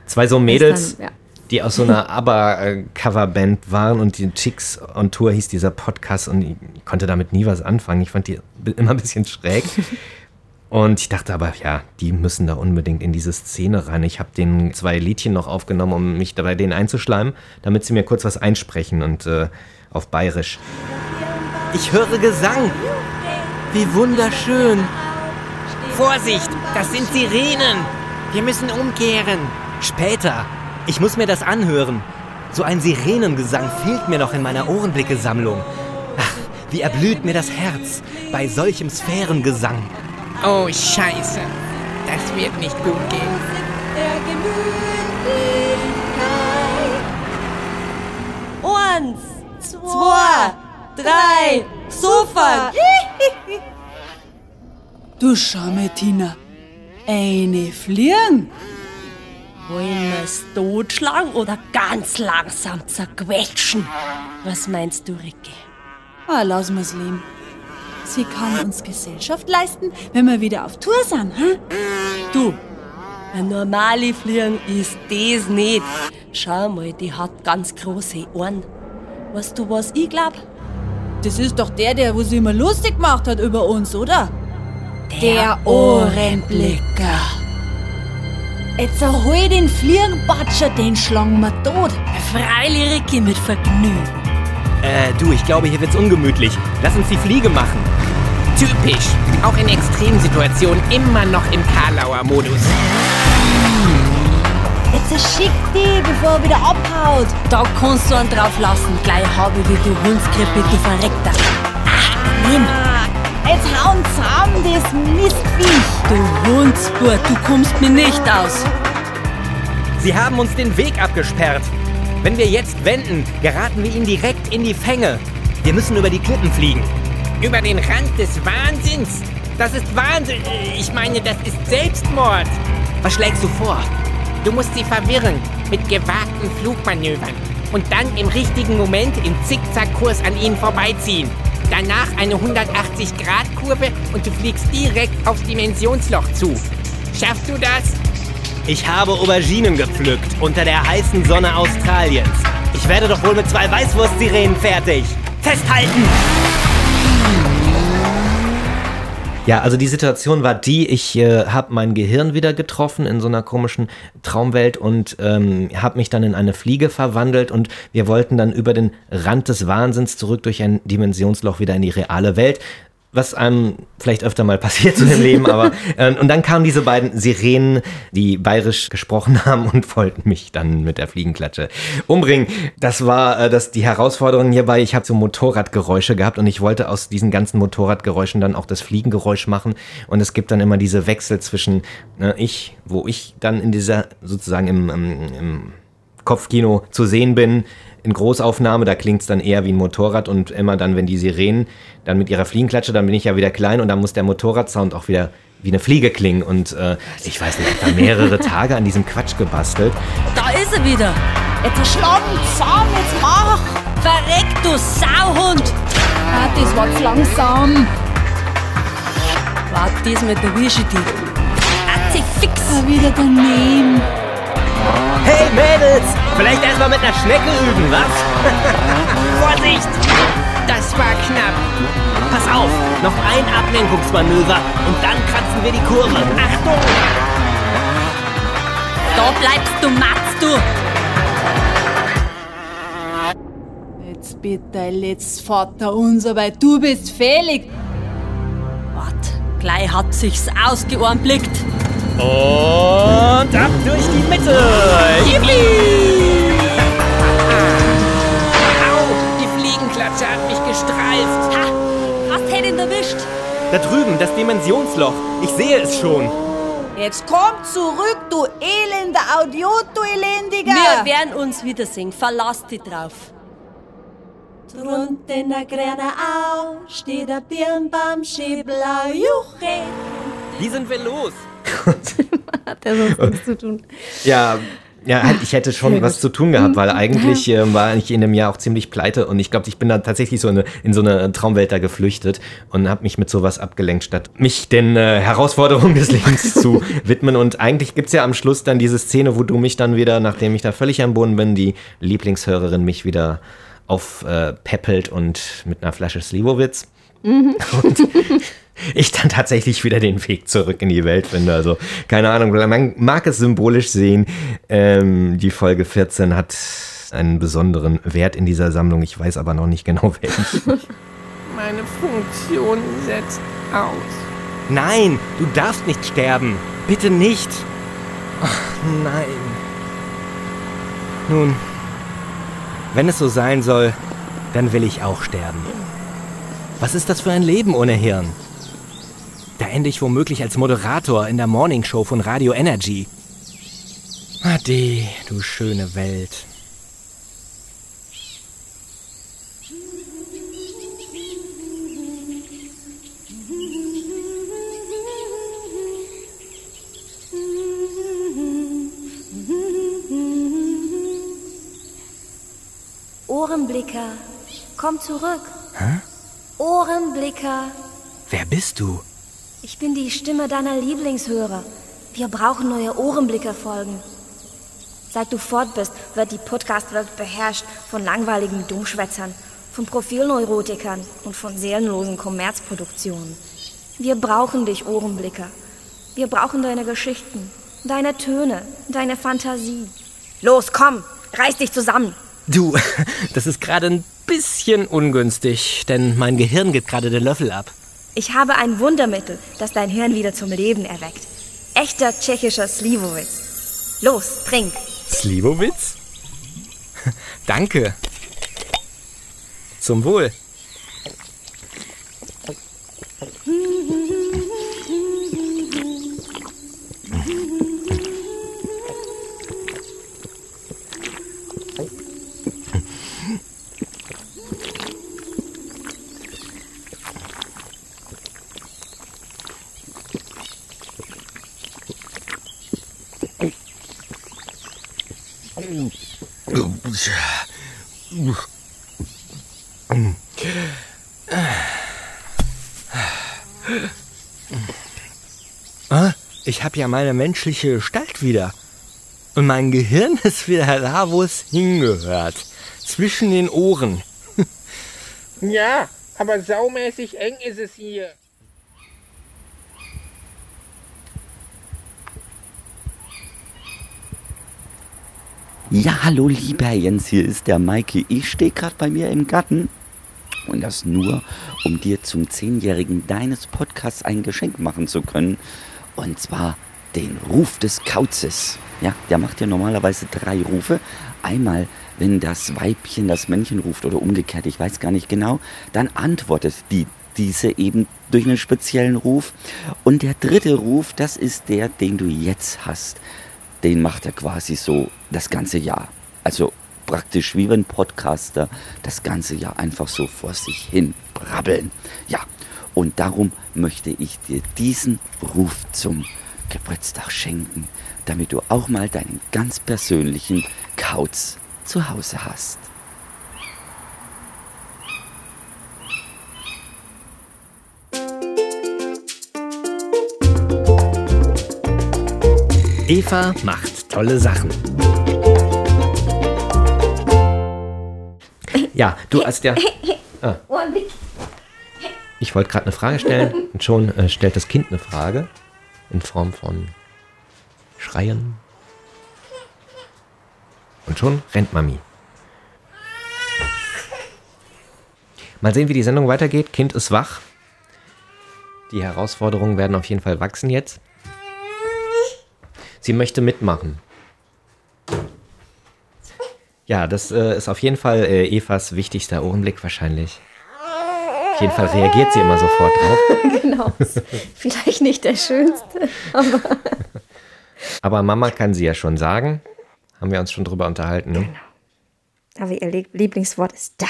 zwei so Mädels, dann, ja. Die aus so einer ABBA-Coverband waren und die Chicks on Tour hieß dieser Podcast und ich konnte damit nie was anfangen. Ich fand die immer ein bisschen schräg. Und ich dachte aber, ja, die müssen da unbedingt in diese Szene rein. Ich habe denen zwei Liedchen noch aufgenommen, um mich da bei denen einzuschleimen, damit sie mir kurz was einsprechen und äh, auf Bayerisch. Ich höre Gesang. Wie wunderschön. Vorsicht, das sind Sirenen. Wir müssen umkehren. Später. Ich muss mir das anhören. So ein Sirenengesang fehlt mir noch in meiner Ohrenblicke-Sammlung. Ach, wie erblüht mir das Herz bei solchem Sphärengesang. Oh, scheiße. Das wird nicht gut gehen. Eins, zwei, drei, Sofa. Du schau mal, Tina. Eine Fliegen. Wollen wir es totschlagen oder ganz langsam zerquetschen? Was meinst du, Ricky? Ah, lassen wir's leben. Sie kann uns Gesellschaft leisten, wenn wir wieder auf Tour sind, hä? Du, eine normale Fliegen ist das nicht. Schau mal, die hat ganz große Ohren. Weißt du, was ich glaub? das ist doch der, der wo sich immer lustig gemacht hat über uns, oder? Der Ohrenblicker. Jetzt hol den Fliegenbatscher, den schlagen wir tot. Freilich, Ricky, mit Vergnügen. Äh, du, ich glaube, hier wird's ungemütlich. Lass uns die Fliege machen. Typisch. Auch in Extremsituationen immer noch im Karlauer Modus. Jetzt schick die, bevor er wieder abhaut. Da kannst du einen drauf lassen. Gleich habe ich wie du Hundskrippe, du Verreckter. Ah, nimm. Jetzt hauen zusammen, das Mistviech. Du Hundsburt, du kommst mir nicht aus. Sie haben uns den Weg abgesperrt. Wenn wir jetzt wenden, geraten wir ihnen direkt in die Fänge. Wir müssen über die Klippen fliegen. Über den Rand des Wahnsinns. Das ist Wahnsinn. Ich meine, das ist Selbstmord. Was schlägst du vor? Du musst sie verwirren mit gewagten Flugmanövern und dann im richtigen Moment im Zickzackkurs an ihnen vorbeiziehen. Danach eine 180-Grad-Kurve und du fliegst direkt aufs Dimensionsloch zu. Schaffst du das? Ich habe Auberginen gepflückt unter der heißen Sonne Australiens. Ich werde doch wohl mit zwei Weißwurstsirenen fertig. Festhalten! Ja, also die Situation war die, ich äh, habe mein Gehirn wieder getroffen in so einer komischen Traumwelt und ähm, habe mich dann in eine Fliege verwandelt und wir wollten dann über den Rand des Wahnsinns zurück durch ein Dimensionsloch wieder in die reale Welt was einem vielleicht öfter mal passiert so im Leben, aber [laughs] äh, und dann kamen diese beiden Sirenen, die bayerisch gesprochen haben und wollten mich dann mit der Fliegenklatsche umbringen. Das war äh, das die Herausforderung hierbei. Ich habe so Motorradgeräusche gehabt und ich wollte aus diesen ganzen Motorradgeräuschen dann auch das Fliegengeräusch machen und es gibt dann immer diese Wechsel zwischen äh, ich, wo ich dann in dieser sozusagen im, im, im Kopfkino zu sehen bin, in Großaufnahme, da klingt es dann eher wie ein Motorrad und immer dann, wenn die Sirenen dann mit ihrer Fliegenklatsche, dann bin ich ja wieder klein und dann muss der Motorradsound auch wieder wie eine Fliege klingen und äh, ich weiß nicht, ich habe da mehrere Tage an diesem Quatsch gebastelt. Da ist er wieder. Jetzt erschlagen zusammen, jetzt mach. Verreck, du Sauhund. Ah, das war zu langsam. Wart, diesmal erwische ich dich. Atzi, fix. Ah, wieder daneben. Hey Mädels, vielleicht erstmal mit einer Schnecke üben, was? [laughs] Vorsicht! Das war knapp. Pass auf, noch ein Ablenkungsmanöver und dann kratzen wir die Kurve. Achtung! Da bleibst du, matzt du. Jetzt bitte, let's Vater unser, weil du bist fehlig. Wart, gleich hat sich's ausgeohrnblickt. Und ab durch die Mitte. Yippie! Au, die Fliegenklatsche hat mich gestreift. Ha, hast hätt ihn erwischt. Da drüben, das Dimensionsloch. Ich sehe es schon. Jetzt komm zurück, du elender Audiot, du elendiger. Wir werden uns wiedersehen. Verlass dich drauf. Drunter in der grüne Au steht der Birnbaum, schiblau, juche. Wie sind wir los? [laughs] Hat er sonst nichts zu tun. Ja, ja, halt, ich hätte schon was zu tun gehabt, weil [laughs] eigentlich äh, war ich in dem Jahr auch ziemlich pleite und ich glaube, ich bin dann tatsächlich so eine, in so eine Traumwelt da geflüchtet und habe mich mit sowas abgelenkt, statt mich den äh, Herausforderungen des Lebens [laughs] zu widmen. Und eigentlich gibt's ja am Schluss dann diese Szene, wo du mich dann wieder, nachdem ich da völlig am Boden bin, die Lieblingshörerin mich wieder aufpeppelt und mit einer Flasche Slivovitz Mhm. und [laughs] ich dann tatsächlich wieder den Weg zurück in die Welt finde. Also keine Ahnung, man mag es symbolisch sehen. Ähm, die Folge 14 hat einen besonderen Wert in dieser Sammlung. Ich weiß aber noch nicht genau welchen. [laughs] Meine Funktion setzt aus. Nein, du darfst nicht sterben. Bitte nicht. Ach, nein. Nun, wenn es so sein soll, dann will ich auch sterben. Was ist das für ein Leben ohne Hirn? Da ende ich womöglich als Moderator in der Morningshow von Radio Energy. Ade, du schöne Welt. Ohrenblicker, komm zurück. Hä? Ohrenblicker, Wer bist du? ich bin die Stimme deiner Lieblingshörer. Wir brauchen neue Ohrenblicker-Folgen. Seit du fort bist, wird die Podcast-Welt beherrscht von langweiligen Dummschwätzern, von Profilneurotikern und von seelenlosen Kommerzproduktionen. Wir brauchen dich, Ohrenblicker. Wir brauchen deine Geschichten, deine Töne, deine Fantasie. Los, komm, reiß dich zusammen. Du, [laughs] das ist gerade ein bisschen ungünstig, denn mein Gehirn geht gerade den Löffel ab. Ich habe ein Wundermittel, das dein Hirn wieder zum Leben erweckt. Echter tschechischer Slivovitz. Los, trink. Slivovitz? [laughs] Danke. Zum Wohl. [laughs] Ah, Ich habe ja meine menschliche Gestalt wieder. Und mein Gehirn [laughs] ist wieder da, wo es hingehört. Zwischen den Ohren. [laughs] Ja, aber saumäßig eng ist es hier. Ja, hallo lieber Jens, hier ist der Maike. Ich stehe gerade bei mir im Garten. Und das nur, um dir zum Zehnjährigen deines Podcasts ein Geschenk machen zu können. Und zwar den Ruf des Kauzes. Ja, der macht ja normalerweise drei Rufe. Einmal, wenn das Weibchen das Männchen ruft oder umgekehrt, ich weiß gar nicht genau, dann antwortet die diese eben durch einen speziellen Ruf. Und der dritte Ruf, das ist der, den du jetzt hast. Den macht er quasi so das ganze Jahr. Also praktisch wie wenn Podcaster das ganze Jahr einfach so vor sich hin brabbeln. Ja, und darum möchte ich dir diesen Ruf zum Geburtstag schenken, damit du auch mal deinen ganz persönlichen Kauz zu Hause hast. Eva macht tolle Sachen. Ja, du hast ja. Ah, ich wollte gerade eine Frage stellen und schon äh, stellt das Kind eine Frage in Form von Schreien. Und schon rennt Mami. Mal sehen, wie die Sendung weitergeht. Kind ist wach. Die Herausforderungen werden auf jeden Fall wachsen jetzt. Sie möchte mitmachen. Ja, das äh, ist auf jeden Fall äh, Evas wichtigster Ohrenblick wahrscheinlich. Auf jeden Fall reagiert sie immer sofort drauf. [laughs] genau. Vielleicht nicht der schönste, aber [laughs] Aber Mama kann sie ja schon sagen. Haben wir uns schon drüber unterhalten. Ne? Aber ihr Lie- Lieblingswort ist da.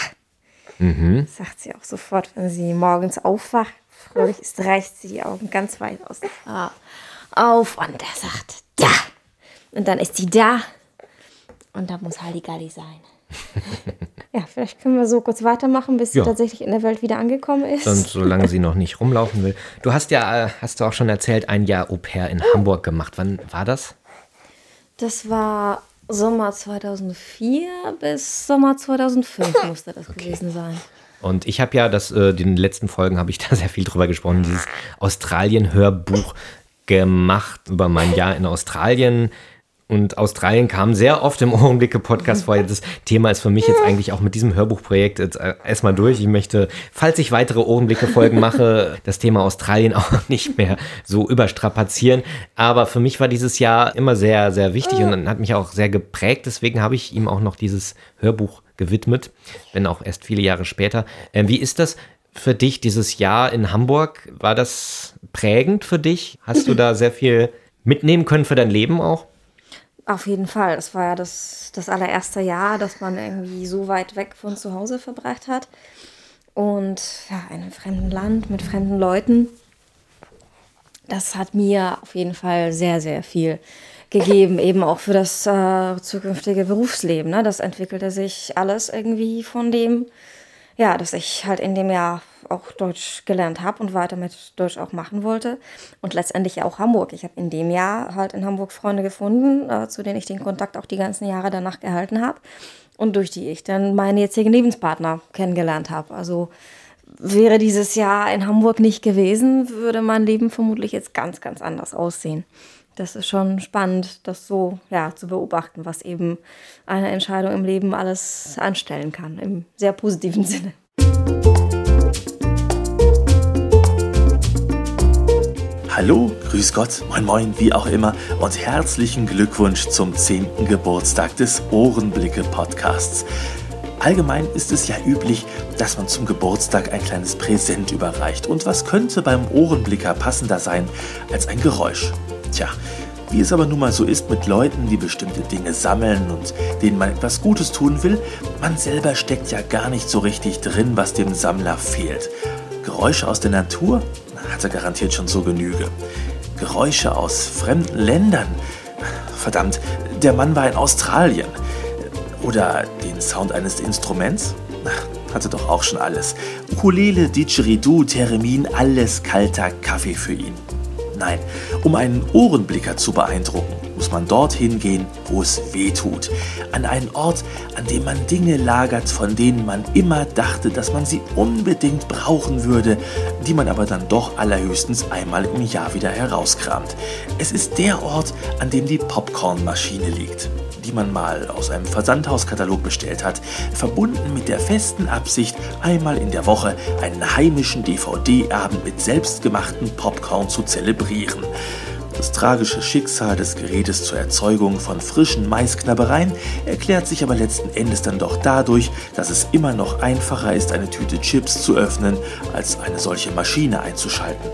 Mhm. Sagt sie auch sofort, wenn sie morgens aufwacht. Fröhlich ist, reißt sie die Augen ganz weit aus dem Haar auf und er sagt da. Und dann ist sie da. Und da muss Halligalli sein. [laughs] ja, vielleicht können wir so kurz weitermachen, bis Ja. sie tatsächlich in der Welt wieder angekommen ist. Und solange sie noch nicht rumlaufen will. Du hast ja, äh, hast du auch schon erzählt, ein Jahr Au pair in Hamburg gemacht. Wann war das? Das war Sommer 2004 bis Sommer 2005 [laughs] musste das gewesen sein. Und ich habe ja, das, äh, den letzten Folgen habe ich [laughs] da sehr viel drüber gesprochen, dieses Australien-Hörbuch gemacht über mein Jahr in Australien. Und Australien kam sehr oft im [laughs] Ohrenblicke-Podcast vor. Das Thema ist für mich jetzt eigentlich auch mit diesem Hörbuchprojekt jetzt äh, erstmal durch. Ich möchte, falls ich weitere Ohrenblicke-Folgen mache, [laughs] das Thema Australien [laughs] auch nicht mehr so überstrapazieren. Aber für mich war dieses Jahr immer sehr, sehr wichtig und hat mich auch sehr geprägt. Deswegen habe ich ihm auch noch dieses Hörbuch gewidmet, wenn auch erst viele Jahre später. Ähm, wie ist das für dich, dieses Jahr in Hamburg? War das prägend für dich? Hast du da sehr viel mitnehmen können für dein Leben auch? Auf jeden Fall. Das war ja das, das allererste Jahr, dass man irgendwie so weit weg von zu Hause verbracht hat. Und ja, in einem fremden Land mit fremden Leuten. Das hat mir auf jeden Fall sehr, sehr viel gegeben, eben auch für das äh, zukünftige Berufsleben. Ne? Das entwickelte sich alles irgendwie von dem, ja, dass ich halt in dem Jahr auch Deutsch gelernt habe und weiter mit Deutsch auch machen wollte. Und letztendlich auch Hamburg. Ich habe in dem Jahr halt in Hamburg Freunde gefunden, äh, zu denen ich den Kontakt auch die ganzen Jahre danach gehalten habe und durch die ich dann meinen jetzigen Lebenspartner kennengelernt habe. Also wäre dieses Jahr in Hamburg nicht gewesen, würde mein Leben vermutlich jetzt ganz, ganz anders aussehen. Das ist schon spannend, das so ja, zu beobachten, was eben eine Entscheidung im Leben alles anstellen kann, im sehr positiven [laughs] Sinne. Hallo, grüß Gott, moin moin, wie auch immer und herzlichen Glückwunsch zum 10. Geburtstag des Ohrenblicke Podcasts. Allgemein ist es ja üblich, dass man zum Geburtstag ein kleines Präsent überreicht. Und was könnte beim Ohrenblicker passender sein als ein Geräusch? Tja, wie es aber nun mal so ist mit Leuten, die bestimmte Dinge sammeln und denen man etwas Gutes tun will, man selber steckt ja gar nicht so richtig drin, was dem Sammler fehlt. Geräusche aus der Natur hat er garantiert schon so Genüge. Geräusche aus fremden Ländern. Verdammt, der Mann war in Australien. Oder den Sound eines Instruments? Hatte doch auch schon alles. Ukulele, Didgeridoo, Theremin, alles kalter Kaffee für ihn. Nein, um einen Ohrenblicker zu beeindrucken, muss man dorthin gehen, wo es weh tut. An einen Ort, an dem man Dinge lagert, von denen man immer dachte, dass man sie unbedingt brauchen würde, die man aber dann doch allerhöchstens einmal im Jahr wieder herauskramt. Es ist der Ort, an dem die Popcornmaschine liegt die man mal aus einem Versandhauskatalog bestellt hat, verbunden mit der festen Absicht, einmal in der Woche einen heimischen DVD-Abend mit selbstgemachten Popcorn zu zelebrieren. Das tragische Schicksal des Gerätes zur Erzeugung von frischen Maisknabbereien erklärt sich aber letzten Endes dann doch dadurch, dass es immer noch einfacher ist, eine Tüte Chips zu öffnen, als eine solche Maschine einzuschalten.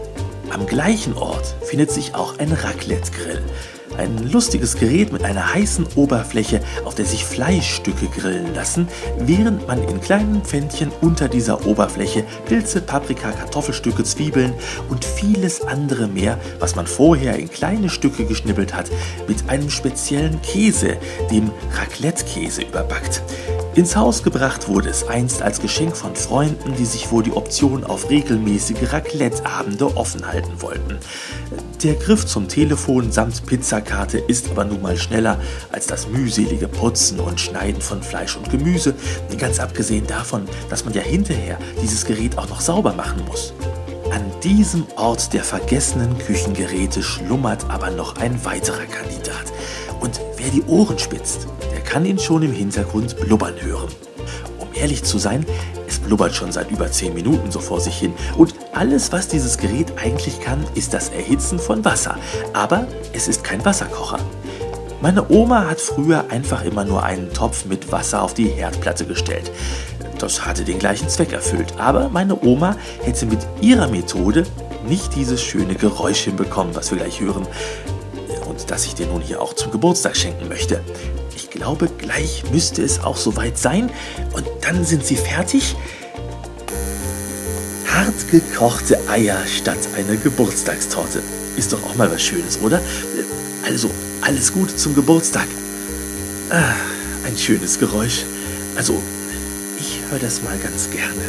Am gleichen Ort findet sich auch ein Raclette-Grill. Ein lustiges Gerät mit einer heißen Oberfläche, auf der sich Fleischstücke grillen lassen, während man in kleinen Pfännchen unter dieser Oberfläche Pilze, Paprika, Kartoffelstücke, Zwiebeln und vieles andere mehr, was man vorher in kleine Stücke geschnibbelt hat, mit einem speziellen Käse, dem Raclette-Käse, überbackt. Ins Haus gebracht wurde es einst als Geschenk von Freunden, die sich wohl die Option auf regelmäßige Raclette-Abende offen halten wollten. Der Griff zum Telefon samt Pizzakarte ist aber nun mal schneller als das mühselige Putzen und Schneiden von Fleisch und Gemüse, ganz abgesehen davon, dass man ja hinterher dieses Gerät auch noch sauber machen muss. An diesem Ort der vergessenen Küchengeräte schlummert aber noch ein weiterer Kandidat. Und wer die Ohren spitzt, der kann ihn schon im Hintergrund blubbern hören. Um ehrlich zu sein, blubbert schon seit über 10 Minuten so vor sich hin. Und alles, was dieses Gerät eigentlich kann, ist das Erhitzen von Wasser. Aber es ist kein Wasserkocher. Meine Oma hat früher einfach immer nur einen Topf mit Wasser auf die Herdplatte gestellt. Das hatte den gleichen Zweck erfüllt. Aber meine Oma hätte mit ihrer Methode nicht dieses schöne Geräusch hinbekommen, was wir gleich hören. Und das ich dir nun hier auch zum Geburtstag schenken möchte glaube, gleich müsste es auch soweit sein. Und dann sind sie fertig. Hart gekochte Eier statt einer Geburtstagstorte. Ist doch auch mal was Schönes, oder? Also, alles Gute zum Geburtstag. Ah, ein schönes Geräusch. Also, ich höre das mal ganz gerne.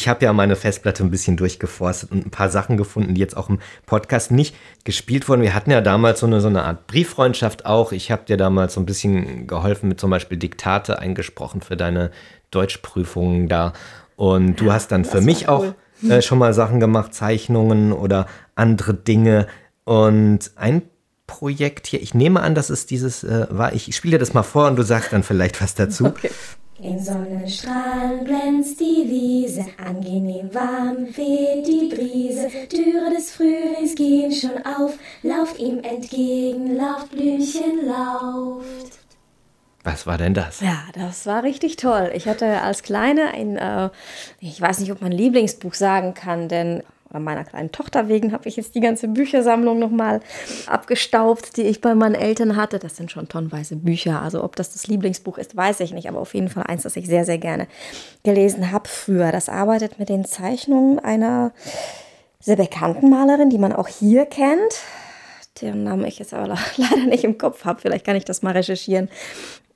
Ich habe ja meine Festplatte ein bisschen durchgeforstet und ein paar Sachen gefunden, die jetzt auch im Podcast nicht gespielt wurden. Wir hatten ja damals so eine, so eine Art Brieffreundschaft auch. Ich habe dir damals so ein bisschen geholfen mit zum Beispiel Diktate eingesprochen für deine Deutschprüfungen da. Und du hast dann für mich cool. auch äh, schon mal Sachen gemacht, Zeichnungen oder andere Dinge. Und ein Projekt hier, ich nehme an, dass es dieses äh, war. Ich spiele dir das mal vor und du sagst dann vielleicht was dazu. Okay. In Sonnenstrahlen glänzt die Wiese, angenehm warm weht die Brise, Türe des Frühlings gehen schon auf, lauft ihm entgegen, lauft Blümchen, lauft. Was war denn das? Ja, das war richtig toll. Ich hatte als Kleine ein, äh, ich weiß nicht, ob man Lieblingsbuch sagen kann, denn meiner kleinen Tochter wegen habe ich jetzt die ganze Büchersammlung nochmal abgestaubt, die ich bei meinen Eltern hatte. Das sind schon tonnenweise Bücher. Also ob das das Lieblingsbuch ist, weiß ich nicht. Aber auf jeden Fall eins, das ich sehr, sehr gerne gelesen habe früher. Das arbeitet mit den Zeichnungen einer sehr bekannten Malerin, die man auch hier kennt, deren Namen ich jetzt aber [laughs] leider nicht im Kopf habe. Vielleicht kann ich das mal recherchieren.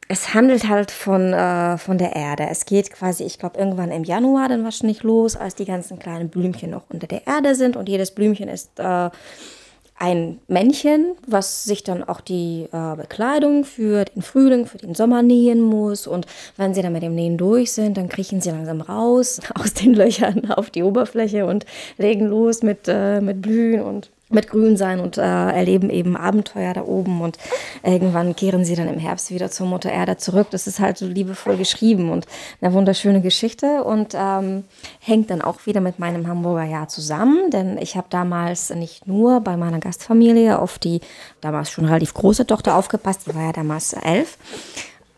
Es handelt halt von, äh, von der Erde. Es geht quasi, ich glaube, irgendwann im Januar dann wahrscheinlich los, als die ganzen kleinen Blümchen noch unter der Erde sind. Und jedes Blümchen ist äh, ein Männchen, was sich dann auch die äh, Bekleidung für den Frühling, für den Sommer nähen muss. Und wenn sie dann mit dem Nähen durch sind, dann kriechen sie langsam raus [laughs] aus den Löchern auf die Oberfläche und legen los mit, äh, mit Blühen und mit Grün sein und äh, erleben eben Abenteuer da oben und irgendwann kehren sie dann im Herbst wieder zur Mutter Erde zurück. Das ist halt so liebevoll geschrieben und eine wunderschöne Geschichte und ähm, hängt dann auch wieder mit meinem Hamburger Jahr zusammen, denn ich habe damals nicht nur bei meiner Gastfamilie auf die damals schon relativ große Tochter aufgepasst, die war ja damals elf,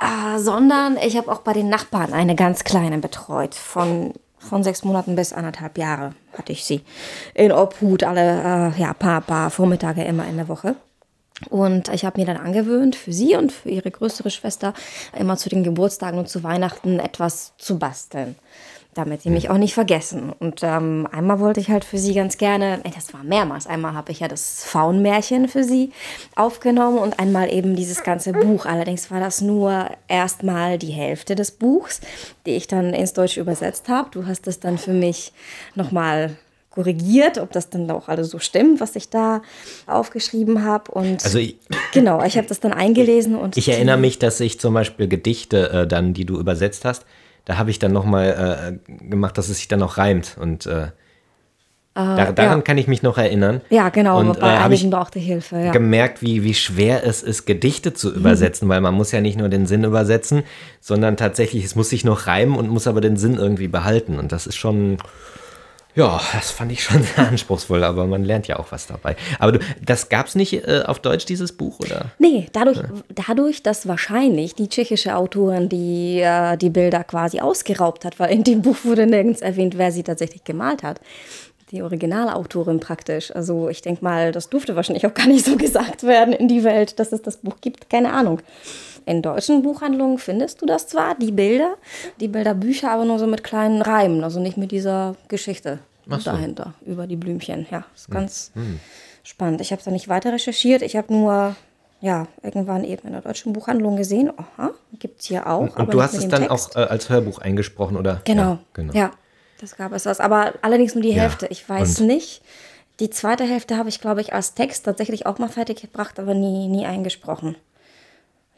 äh, sondern ich habe auch bei den Nachbarn eine ganz kleine betreut von von sechs Monaten bis anderthalb Jahre hatte ich sie in Obhut, alle äh, ja, paar, paar Vormittage immer in der Woche. Und ich habe mir dann angewöhnt, für sie und für ihre größere Schwester immer zu den Geburtstagen und zu Weihnachten etwas zu basteln damit sie mich auch nicht vergessen. Und ähm, einmal wollte ich halt für sie ganz gerne, ey, das war mehrmals, einmal habe ich ja das Faunmärchen für sie aufgenommen und einmal eben dieses ganze Buch. Allerdings war das nur erstmal die Hälfte des Buchs, die ich dann ins Deutsche übersetzt habe. Du hast es dann für mich nochmal korrigiert, ob das dann auch alles so stimmt, was ich da aufgeschrieben habe. Und also ich, genau, ich habe das dann eingelesen und ich erinnere mich, dass ich zum Beispiel Gedichte äh, dann, die du übersetzt hast, da habe ich dann nochmal äh, gemacht, dass es sich dann noch reimt. Und äh, da, daran ja. kann ich mich noch erinnern. Ja, genau, und, bei äh, einigen brauchte Hilfe. Ja. gemerkt, wie, wie schwer es ist, Gedichte zu übersetzen, weil man muss ja nicht nur den Sinn übersetzen, sondern tatsächlich, es muss sich noch reimen und muss aber den Sinn irgendwie behalten. Und das ist schon, ja, das fand ich schon [laughs] sehr anspruchsvoll, aber man lernt ja auch was dabei. Aber du, das gab es nicht äh, auf Deutsch, dieses Buch, oder? Nee, dadurch, dadurch, dass wahrscheinlich die tschechische Autorin die, äh, die Bilder quasi ausgeraubt hat, weil in dem [laughs] Buch wurde nirgends erwähnt, wer sie tatsächlich gemalt hat. Die Originalautorin praktisch. Also ich denke mal, das durfte wahrscheinlich auch gar nicht so [laughs] gesagt werden in die Welt, dass es das Buch gibt. Keine Ahnung. In deutschen Buchhandlungen findest du das zwar, die Bilder, die Bilderbücher, aber nur so mit kleinen Reimen, also nicht mit dieser Geschichte so. dahinter, über die Blümchen. Ja, ist ganz Hm. spannend. Ich habe da nicht weiter recherchiert. Ich habe nur, ja, irgendwann eben in der deutschen Buchhandlung gesehen, aha, gibt es hier auch. Und, aber und du hast es dann Text. auch äh, als Hörbuch eingesprochen, oder? Genau. Ja, genau. Ja, das gab es was. Aber allerdings nur die Ja, Hälfte. Ich weiß und- nicht. Die zweite Hälfte habe ich, glaube ich, als Text tatsächlich auch mal fertig gebracht, aber nie, nie eingesprochen.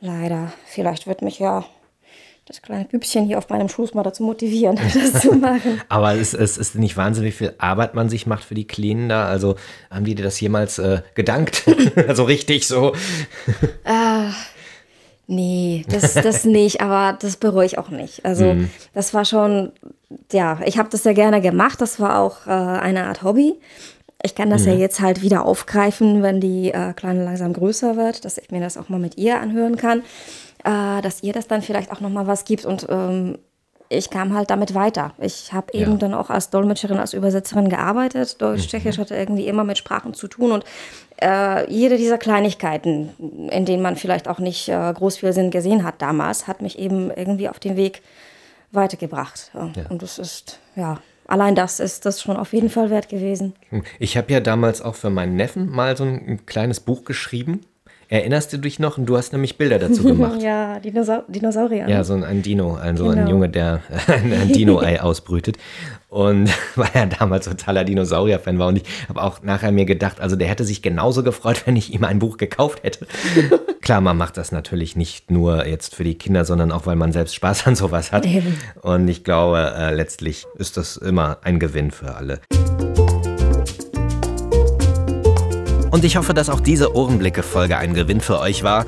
Leider. Vielleicht wird mich ja das kleine Bübchen hier auf meinem Schoß mal dazu motivieren, [laughs] das zu machen. [laughs] Aber es, es ist nicht wahnsinnig viel Arbeit man sich macht für die Kleinen da. Also haben die dir das jemals äh, gedankt? [laughs] also richtig so. Ah, nee, das, das nicht, aber das bereue ich auch nicht. Also Mhm. das war schon, ja, ich habe das sehr gerne gemacht. Das war auch äh, eine Art Hobby. Ich kann das ja Mhm. jetzt halt wieder aufgreifen, wenn die äh, Kleine langsam größer wird, dass ich mir das auch mal mit ihr anhören kann, äh, dass ihr das dann vielleicht auch noch mal was gibt und ähm, ich kam halt damit weiter. Ich habe eben Ja. dann auch als Dolmetscherin, als Übersetzerin gearbeitet. Deutsch, Mhm. Tschechisch hatte irgendwie immer mit Sprachen zu tun und äh, jede dieser Kleinigkeiten, in denen man vielleicht auch nicht äh, groß viel Sinn gesehen hat damals, hat mich eben irgendwie auf den Weg weitergebracht. Ja. Ja. Und das ist, ja, allein das ist das schon auf jeden Fall wert gewesen. Ich habe ja damals auch für meinen Neffen mal so ein, ein kleines Buch geschrieben. Erinnerst du dich noch? Und du hast nämlich Bilder dazu gemacht. [laughs] ja, Dinosaur Dinosaurier. Ja, so ein, ein Dino, also ein Genau. Junge, der [laughs] ein, ein Dino-Ei ausbrütet. Und [laughs] weil er damals totaler Dinosaurier-Fan war. Und ich habe auch nachher mir gedacht, also der hätte sich genauso gefreut, wenn ich ihm ein Buch gekauft hätte. Klar, man macht das natürlich nicht nur jetzt für die Kinder, sondern auch, weil man selbst Spaß an sowas hat. Eben. Und ich glaube, äh, letztlich ist das immer ein Gewinn für alle. Und ich hoffe, dass auch diese Ohrenblicke-Folge ein Gewinn für euch war.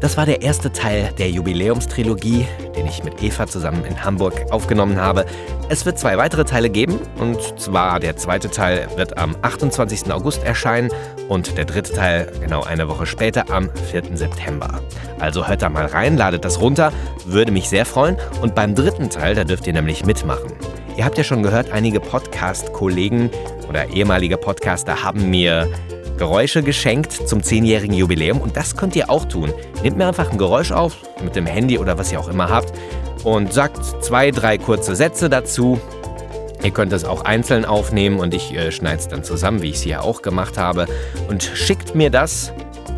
Das war der erste Teil der Jubiläumstrilogie, den ich mit Eva zusammen in Hamburg aufgenommen habe. Es wird zwei weitere Teile geben, und zwar der zweite Teil wird am 28. August erscheinen und der dritte Teil genau eine Woche später am 4. September. Also hört da mal rein, ladet das runter, würde mich sehr freuen. Und beim dritten Teil, da dürft ihr nämlich mitmachen. Ihr habt ja schon gehört, einige Podcast-Kollegen oder ehemalige Podcaster haben mir Geräusche geschenkt zum 10-jährigen Jubiläum und das könnt ihr auch tun. Nehmt mir einfach ein Geräusch auf mit dem Handy oder was ihr auch immer habt und sagt zwei, drei kurze Sätze dazu. Ihr könnt es auch einzeln aufnehmen und ich äh, schneide es dann zusammen, wie ich es hier auch gemacht habe. Und schickt mir das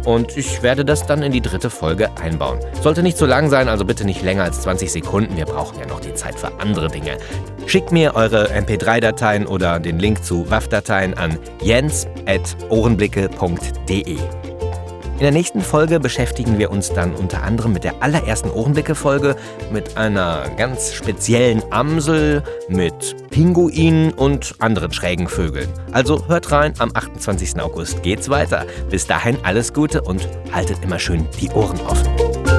und ich werde das dann in die dritte Folge einbauen. Sollte nicht zu lang sein, also bitte nicht länger als 20 Sekunden. Wir brauchen ja noch die Zeit für andere Dinge. Schickt mir eure MP3-Dateien oder den Link zu WAV-Dateien an jens.ohrenblicke.de. In der nächsten Folge beschäftigen wir uns dann unter anderem mit der allerersten Ohrenblicke-Folge, mit einer ganz speziellen Amsel, mit Pinguinen und anderen schrägen Vögeln. Also hört rein, am 28. August geht's weiter. Bis dahin alles Gute und haltet immer schön die Ohren offen.